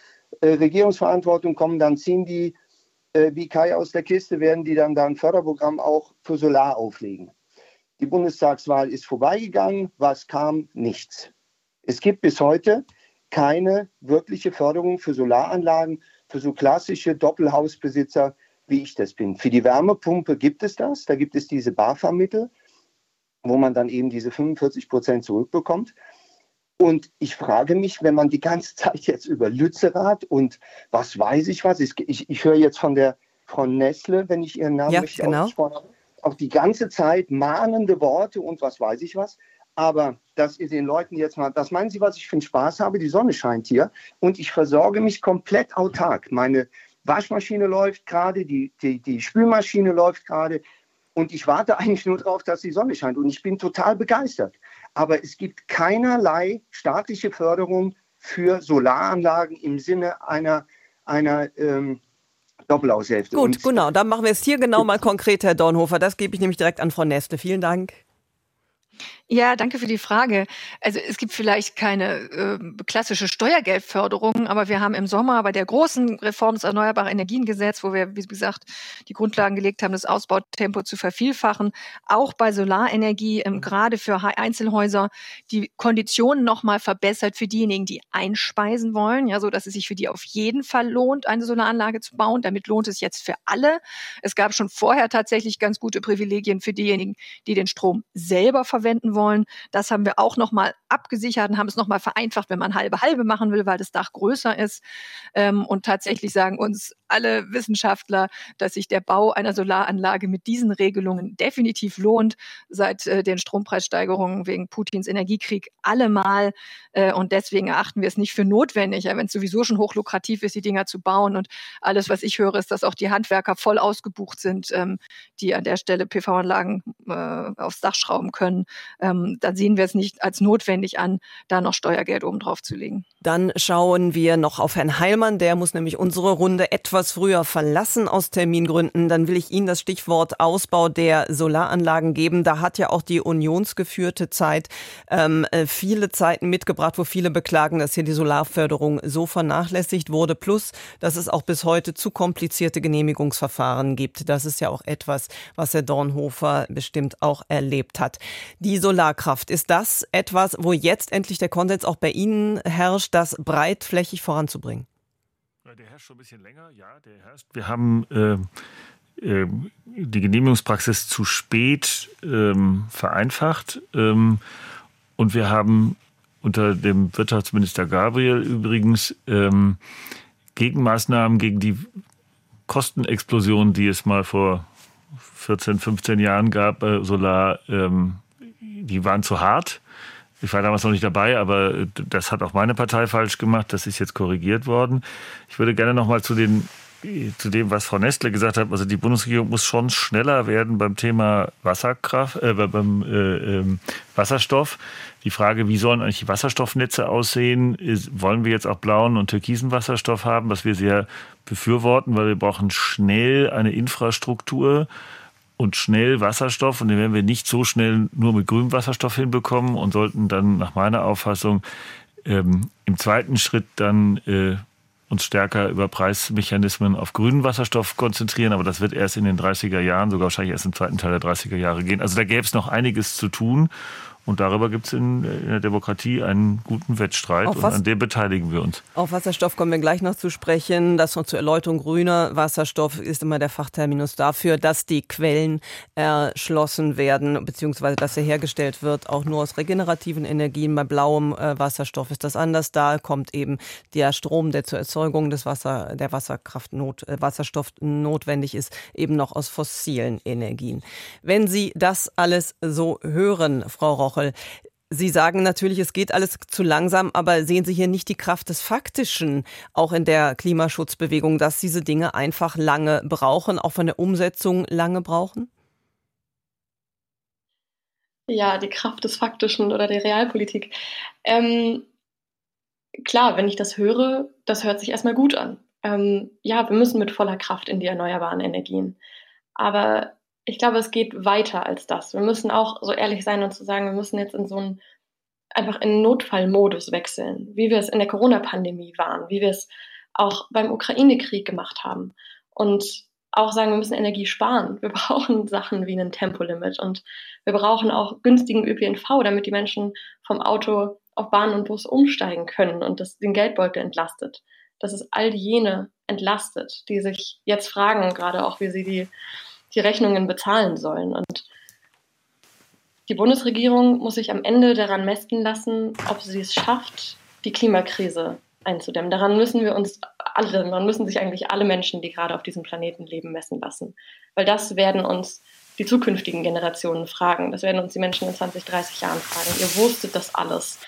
äh, Regierungsverantwortung kommen, dann ziehen die äh, wie Kai aus der Kiste, werden die dann da ein Förderprogramm auch für Solar auflegen. Die Bundestagswahl ist vorbeigegangen, was kam? Nichts. Es gibt bis heute keine wirkliche Förderung für Solaranlagen, für so klassische Doppelhausbesitzer, wie ich das bin. Für die Wärmepumpe gibt es das, da gibt es diese BAFA-Mittel wo man dann eben diese 45 Prozent zurückbekommt. Und ich frage mich, wenn man die ganze Zeit jetzt über Lützerath und was weiß ich was, ich, ich, ich höre jetzt von der Frau Nessle, wenn ich ihren Namen ja, richtig genau. auch die ganze Zeit mahnende Worte und was weiß ich was. Aber dass ihr den Leuten jetzt mal, das meinen Sie, was ich für einen Spaß habe? Die Sonne scheint hier und ich versorge mich komplett autark. Meine Waschmaschine läuft gerade, die, die, die Spülmaschine läuft gerade, und ich warte eigentlich nur darauf, dass die Sonne scheint. Und ich bin total begeistert. Aber es gibt keinerlei staatliche Förderung für Solaranlagen im Sinne einer, einer ähm, Doppelaushälfte. Gut, Und genau. Dann machen wir es hier genau mal konkret, Herr Dornhofer. Das gebe ich nämlich direkt an Frau Neste. Vielen Dank. Ja, danke für die Frage. Also es gibt vielleicht keine äh, klassische Steuergeldförderung, aber wir haben im Sommer bei der großen Reform des Erneuerbaren Energiengesetz, wo wir, wie gesagt, die Grundlagen gelegt haben, das Ausbautempo zu vervielfachen, auch bei Solarenergie, ähm, gerade für Einzelhäuser, die Konditionen nochmal verbessert für diejenigen, die einspeisen wollen, ja, so dass es sich für die auf jeden Fall lohnt, eine Solaranlage zu bauen. Damit lohnt es jetzt für alle. Es gab schon vorher tatsächlich ganz gute Privilegien für diejenigen, die den Strom selber verwenden wollen wollen. Das haben wir auch nochmal abgesichert und haben es nochmal vereinfacht, wenn man halbe halbe machen will, weil das Dach größer ist. Ähm, und tatsächlich sagen uns alle Wissenschaftler, dass sich der Bau einer Solaranlage mit diesen Regelungen definitiv lohnt, seit äh, den Strompreissteigerungen wegen Putins Energiekrieg allemal. Äh, und deswegen erachten wir es nicht für notwendig, wenn es sowieso schon hochlukrativ ist, die Dinger zu bauen. Und alles, was ich höre, ist, dass auch die Handwerker voll ausgebucht sind, ähm, die an der Stelle PV-Anlagen äh, aufs Dach schrauben können. Ähm, dann sehen wir es nicht als notwendig an, da noch Steuergeld oben drauf zu legen. Dann schauen wir noch auf Herrn Heilmann. Der muss nämlich unsere Runde etwas früher verlassen aus Termingründen. Dann will ich Ihnen das Stichwort Ausbau der Solaranlagen geben. Da hat ja auch die unionsgeführte Zeit ähm, äh, viele Zeiten mitgebracht, wo viele beklagen, dass hier die Solarförderung so vernachlässigt wurde. Plus, dass es auch bis heute zu komplizierte Genehmigungsverfahren gibt. Das ist ja auch etwas, was Herr Dornhofer bestimmt auch erlebt hat. Die Solarkraft, ist das etwas, wo jetzt endlich der Konsens auch bei Ihnen herrscht? das breitflächig voranzubringen? Der herrscht schon ein bisschen länger, ja, der herrscht. Wir haben äh, äh, die Genehmigungspraxis zu spät ähm, vereinfacht ähm, und wir haben unter dem Wirtschaftsminister Gabriel übrigens ähm, Gegenmaßnahmen gegen die Kostenexplosion, die es mal vor 14, 15 Jahren gab Solar, ähm, die waren zu hart. Ich war damals noch nicht dabei, aber das hat auch meine Partei falsch gemacht. Das ist jetzt korrigiert worden. Ich würde gerne noch mal zu den zu dem, was Frau Nestle gesagt hat, also die Bundesregierung muss schon schneller werden beim Thema Wasserkraft, äh, beim äh, äh, Wasserstoff. Die Frage, wie sollen eigentlich die Wasserstoffnetze aussehen? Ist, wollen wir jetzt auch blauen und türkisen Wasserstoff haben, was wir sehr befürworten, weil wir brauchen schnell eine Infrastruktur, und schnell Wasserstoff. Und den werden wir nicht so schnell nur mit grünem Wasserstoff hinbekommen und sollten dann nach meiner Auffassung ähm, im zweiten Schritt dann äh, uns stärker über Preismechanismen auf grünen Wasserstoff konzentrieren, aber das wird erst in den 30er Jahren, sogar wahrscheinlich erst im zweiten Teil der 30er Jahre gehen. Also da gäbe es noch einiges zu tun und darüber gibt es in, in, der Demokratie einen guten Wettstreit und an dem beteiligen wir uns. Auf Wasserstoff kommen wir gleich noch zu sprechen. Das noch zur Erläuterung grüner Wasserstoff ist immer der Fachterminus dafür, dass die Quellen erschlossen werden, beziehungsweise dass er hergestellt wird, auch nur aus regenerativen Energien. Bei blauem äh, Wasserstoff ist das anders. Da kommt eben der Strom, der zur Erzeugung des Wasser, der Wasserkraft not, äh, Wasserstoff notwendig ist, eben noch aus fossilen Energien. Wenn Sie das alles so hören, Frau Roch, Rochel. Sie sagen natürlich, es geht alles zu langsam, aber sehen Sie hier nicht die Kraft des Faktischen, auch in der Klimaschutzbewegung, dass diese Dinge einfach lange brauchen, auch von der Umsetzung lange brauchen? Ja, die Kraft des Faktischen oder der Realpolitik. Ähm, klar, wenn ich das höre, das hört sich erstmal gut an. Ähm, ja, wir müssen mit voller Kraft in die erneuerbaren Energien. Aber ich glaube, es geht weiter als das. Wir müssen auch so ehrlich sein und zu sagen, wir müssen jetzt in so einen einfach in Notfallmodus wechseln, wie wir es in der Corona-Pandemie waren, wie wir es auch beim Ukraine-Krieg gemacht haben. Und auch sagen, wir müssen Energie sparen. Wir brauchen Sachen wie ein Tempolimit und wir brauchen auch günstigen ÖPNV, damit die Menschen vom Auto auf Bahn und Bus umsteigen können und das den Geldbeutel entlastet. Dass es all jene entlastet, die sich jetzt fragen, gerade auch, wie sie die die Rechnungen bezahlen sollen. Und die Bundesregierung muss sich am Ende daran messen lassen, ob sie es schafft, die Klimakrise einzudämmen. Daran müssen wir uns alle, daran müssen sich eigentlich alle Menschen, die gerade auf diesem Planeten leben, messen lassen. Weil das werden uns die zukünftigen Generationen fragen. Das werden uns die Menschen in 20, 30 Jahren fragen. Ihr wusstet das alles.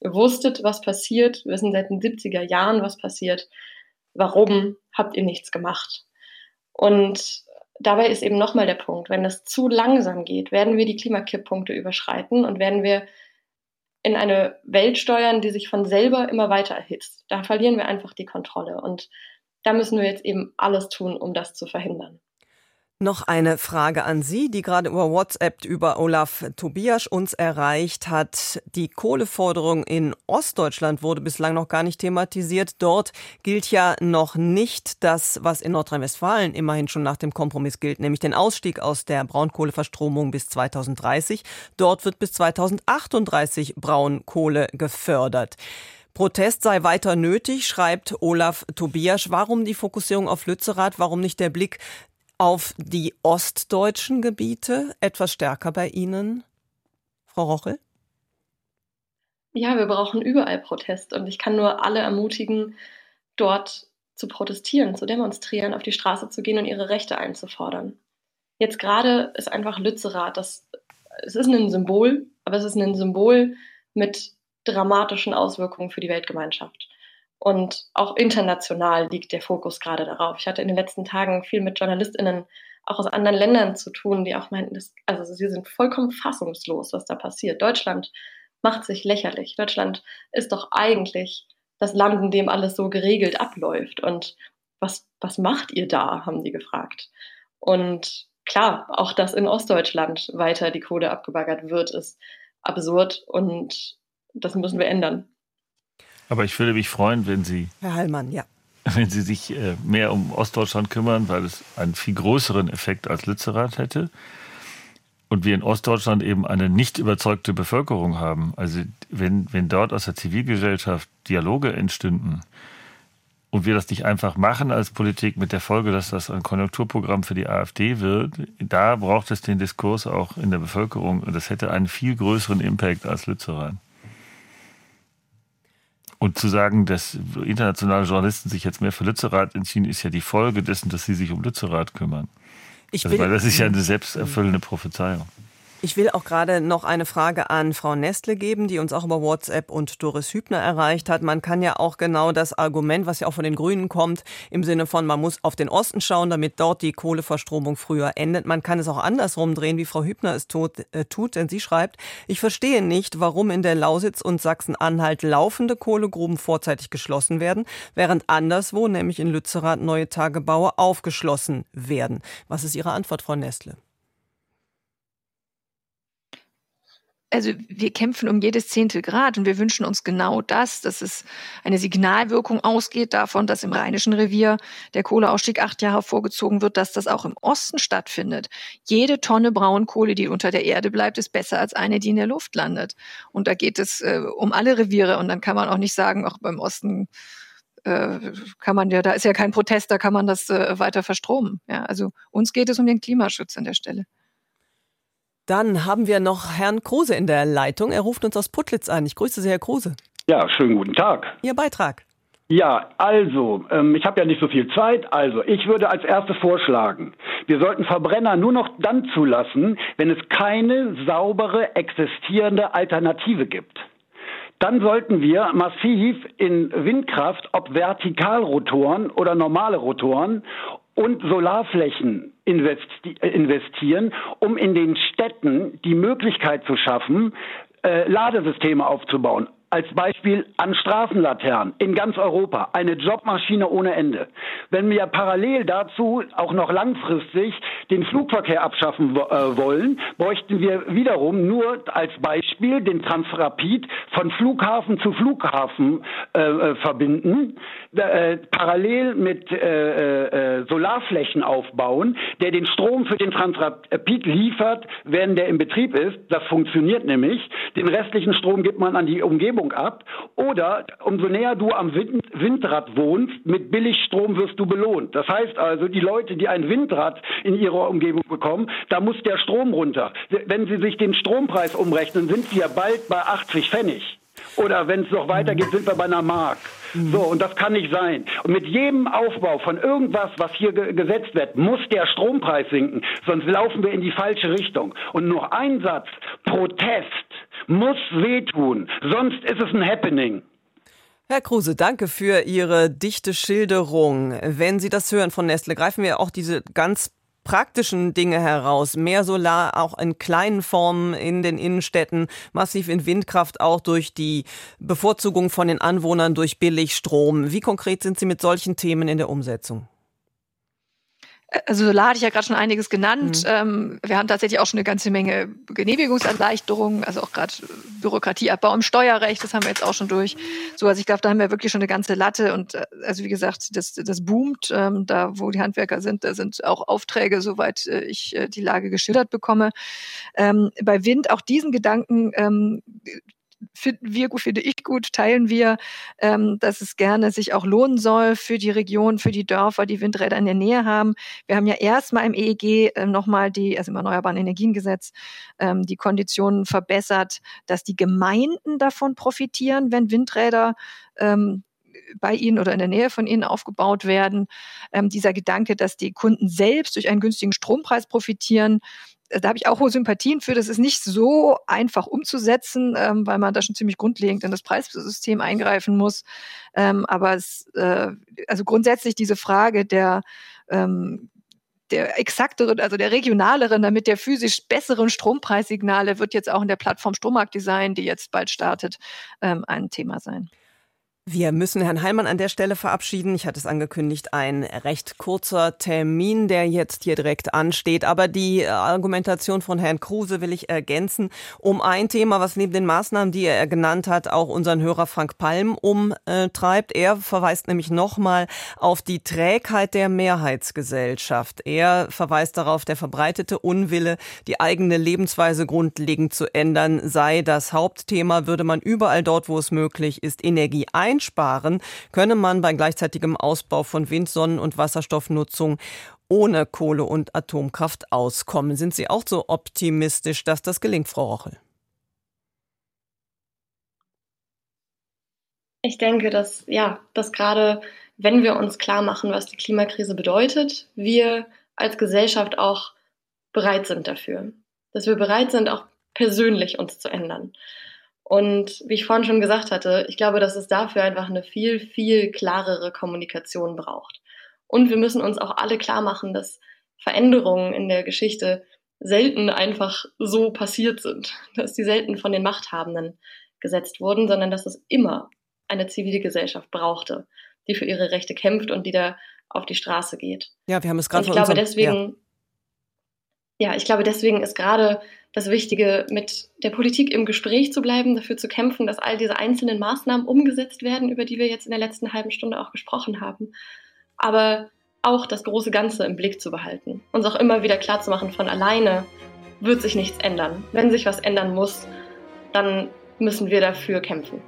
Ihr wusstet, was passiert. Wir wissen seit den 70er Jahren, was passiert. Warum habt ihr nichts gemacht? Und dabei ist eben nochmal der Punkt, wenn das zu langsam geht, werden wir die Klimakipppunkte überschreiten und werden wir in eine Welt steuern, die sich von selber immer weiter erhitzt. Da verlieren wir einfach die Kontrolle. Und da müssen wir jetzt eben alles tun, um das zu verhindern. Noch eine Frage an Sie, die gerade über WhatsApp über Olaf Tobias uns erreicht hat. Die Kohleforderung in Ostdeutschland wurde bislang noch gar nicht thematisiert. Dort gilt ja noch nicht das, was in Nordrhein-Westfalen immerhin schon nach dem Kompromiss gilt, nämlich den Ausstieg aus der Braunkohleverstromung bis 2030. Dort wird bis 2038 Braunkohle gefördert. Protest sei weiter nötig, schreibt Olaf Tobias. Warum die Fokussierung auf Lützerath? Warum nicht der Blick auf die ostdeutschen Gebiete etwas stärker bei Ihnen, Frau Rochel? Ja, wir brauchen überall Protest und ich kann nur alle ermutigen, dort zu protestieren, zu demonstrieren, auf die Straße zu gehen und ihre Rechte einzufordern. Jetzt gerade ist einfach Lützerath, das, es ist ein Symbol, aber es ist ein Symbol mit dramatischen Auswirkungen für die Weltgemeinschaft. Und auch international liegt der Fokus gerade darauf. Ich hatte in den letzten Tagen viel mit JournalistInnen auch aus anderen Ländern zu tun, die auch meinten, dass, also sie sind vollkommen fassungslos, was da passiert. Deutschland macht sich lächerlich. Deutschland ist doch eigentlich das Land, in dem alles so geregelt abläuft. Und was, was macht ihr da, haben die gefragt. Und klar, auch dass in Ostdeutschland weiter die Kohle abgebaggert wird, ist absurd und das müssen wir ändern. Aber ich würde mich freuen, wenn Sie. Herr Heilmann, ja. Wenn Sie sich äh, mehr um Ostdeutschland kümmern, weil es einen viel größeren Effekt als Lützerath hätte. Und wir in Ostdeutschland eben eine nicht überzeugte Bevölkerung haben. Also wenn, wenn dort aus der Zivilgesellschaft Dialoge entstünden und wir das nicht einfach machen als Politik mit der Folge, dass das ein Konjunkturprogramm für die AfD wird, da braucht es den Diskurs auch in der Bevölkerung. Und das hätte einen viel größeren Impact als Lützerath. Und zu sagen, dass internationale Journalisten sich jetzt mehr für Lützerath entziehen, ist ja die Folge dessen, dass sie sich um Lützerath kümmern. Ich also, weil das ist ja eine selbsterfüllende Prophezeiung. Ich will auch gerade noch eine Frage an Frau Nestle geben, die uns auch über WhatsApp und Doris Hübner erreicht hat. Man kann ja auch genau das Argument, was ja auch von den Grünen kommt, im Sinne von, man muss auf den Osten schauen, damit dort die Kohleverstromung früher endet. Man kann es auch andersrum drehen, wie Frau Hübner es tut, äh, tut denn sie schreibt, ich verstehe nicht, warum in der Lausitz und Sachsen-Anhalt laufende Kohlegruben vorzeitig geschlossen werden, während anderswo, nämlich in Lützerath, neue Tagebaue aufgeschlossen werden. Was ist Ihre Antwort, Frau Nestle? Also wir kämpfen um jedes Zehntel Grad und wir wünschen uns genau das, dass es eine Signalwirkung ausgeht davon, dass im Rheinischen Revier der Kohleausstieg acht Jahre vorgezogen wird, dass das auch im Osten stattfindet. Jede Tonne Braunkohle, die unter der Erde bleibt, ist besser als eine, die in der Luft landet. Und da geht es äh, um alle Reviere und dann kann man auch nicht sagen, auch beim Osten äh, kann man ja, da ist ja kein Protest, da kann man das äh, weiter verstromen. Ja, also uns geht es um den Klimaschutz an der Stelle. Dann haben wir noch Herrn Kruse in der Leitung. Er ruft uns aus Putlitz an. Ich grüße Sie, Herr Kruse. Ja, schönen guten Tag. Ihr Beitrag. Ja, also, ähm, ich habe ja nicht so viel Zeit. Also, ich würde als erstes vorschlagen, wir Wir sollten Verbrenner nur noch dann zulassen, wenn es keine saubere existierende Alternative gibt. Dann sollten wir massiv in Windkraft, ob Vertikalrotoren oder normale Rotoren und Solarflächen investieren, um in den Städten die Möglichkeit zu schaffen, äh, Ladesysteme aufzubauen. Als Beispiel an Straßenlaternen in ganz Europa. Eine Jobmaschine ohne Ende. Wenn wir parallel dazu auch noch langfristig den Flugverkehr abschaffen äh, wollen, bräuchten wir wiederum nur als Beispiel den Transrapid von Flughafen zu Flughafen äh, äh verbinden, äh, parallel mit äh, äh, Solarflächen aufbauen, der den Strom für den Transrapid liefert, während der in Betrieb ist. Das funktioniert nämlich. Den restlichen Strom gibt man an die Umgebung Umgebung ab. Oder umso näher du am Wind, Windrad wohnst, mit Billigstrom wirst du belohnt. Das heißt also, die Leute, die ein Windrad in ihrer Umgebung bekommen, da muss der Strom runter. Wenn sie sich den Strompreis umrechnen, sind wir bald bei 80 Pfennig. Oder wenn es noch weitergeht, sind wir bei einer Mark. So, und das kann nicht sein. Und mit jedem Aufbau von irgendwas, was hier ge gesetzt wird, muss der Strompreis sinken. Sonst laufen wir in die falsche Richtung. Und nur ein Satz. Protest muss wehtun, sonst ist es ein Happening. Herr Kruse, danke für Ihre dichte Schilderung. Wenn Sie das hören von Nestle, greifen wir auch diese ganz praktischen Dinge heraus. Mehr Solar auch in kleinen Formen in den Innenstädten, massiv in Windkraft auch durch die Bevorzugung von den Anwohnern durch Billigstrom. Wie konkret sind Sie mit solchen Themen in der Umsetzung? Also Solar hatte ich ja gerade schon einiges genannt. Mhm. Ähm, wir haben tatsächlich auch schon eine ganze Menge Genehmigungserleichterungen, also auch gerade Bürokratieabbau im Steuerrecht, das haben wir jetzt auch schon durch. So, also ich glaube, da haben wir wirklich schon eine ganze Latte und äh, also wie gesagt, das, das boomt. Ähm, da, wo die Handwerker sind, da sind auch Aufträge, soweit äh, ich äh, die Lage geschildert bekomme. Ähm, bei Wind auch diesen Gedanken ähm, finden wir finde ich gut, teilen wir, ähm, dass es gerne sich auch lohnen soll für die Region, für die Dörfer, die Windräder in der Nähe haben. Wir haben ja erstmal im EEG äh, nochmal die, also im Erneuerbaren Energiengesetz, ähm, die Konditionen verbessert, dass die Gemeinden davon profitieren, wenn Windräder ähm, bei Ihnen oder in der Nähe von Ihnen aufgebaut werden. Ähm, dieser Gedanke, dass die Kunden selbst durch einen günstigen Strompreis profitieren, da habe ich auch hohe Sympathien für. Das ist nicht so einfach umzusetzen, ähm, weil man da schon ziemlich grundlegend in das Preissystem eingreifen muss. Ähm, aber es, äh, also grundsätzlich diese Frage der ähm, der exakteren, also der regionaleren, damit der physisch besseren Strompreissignale wird jetzt auch in der Plattform Strommarktdesign, die jetzt bald startet, ähm, ein Thema sein. Wir müssen Herrn Heilmann an der Stelle verabschieden. Ich hatte es angekündigt, ein recht kurzer Termin, der jetzt hier direkt ansteht. Aber die Argumentation von Herrn Kruse will ich ergänzen um ein Thema, was neben den Maßnahmen, die er genannt hat, auch unseren Hörer Frank Palm umtreibt. Er verweist nämlich nochmal auf die Trägheit der Mehrheitsgesellschaft. Er verweist darauf, der verbreitete Unwille, die eigene Lebensweise grundlegend zu ändern, sei das Hauptthema, würde man überall dort, wo es möglich ist, Energie ein einsparen, könne man bei gleichzeitigem Ausbau von Wind-, Sonnen- und Wasserstoffnutzung ohne Kohle- und Atomkraft auskommen. Sind Sie auch so optimistisch, dass das gelingt, Frau Rochel? Ich denke, dass, ja, dass gerade wenn wir uns klar machen, was die Klimakrise bedeutet, wir als Gesellschaft auch bereit sind dafür. Dass wir bereit sind, auch persönlich uns zu ändern. Und wie ich vorhin schon gesagt hatte, ich glaube, dass es dafür einfach eine viel, viel klarere Kommunikation braucht. Und wir müssen uns auch alle klar machen, dass Veränderungen in der Geschichte selten einfach so passiert sind, dass die selten von den Machthabenden gesetzt wurden, sondern dass es immer eine zivile Gesellschaft brauchte, die für ihre Rechte kämpft und die da auf die Straße geht. Ja, wir haben es gerade. Ich glaube deswegen, ja. Ja, ich glaube deswegen ist gerade das Wichtige, mit der Politik im Gespräch zu bleiben, dafür zu kämpfen, dass all diese einzelnen Maßnahmen umgesetzt werden, über die wir jetzt in der letzten halben Stunde auch gesprochen haben. Aber auch das große Ganze im Blick zu behalten. Uns auch immer wieder klarzumachen, von alleine wird sich nichts ändern. Wenn sich was ändern muss, dann müssen wir dafür kämpfen.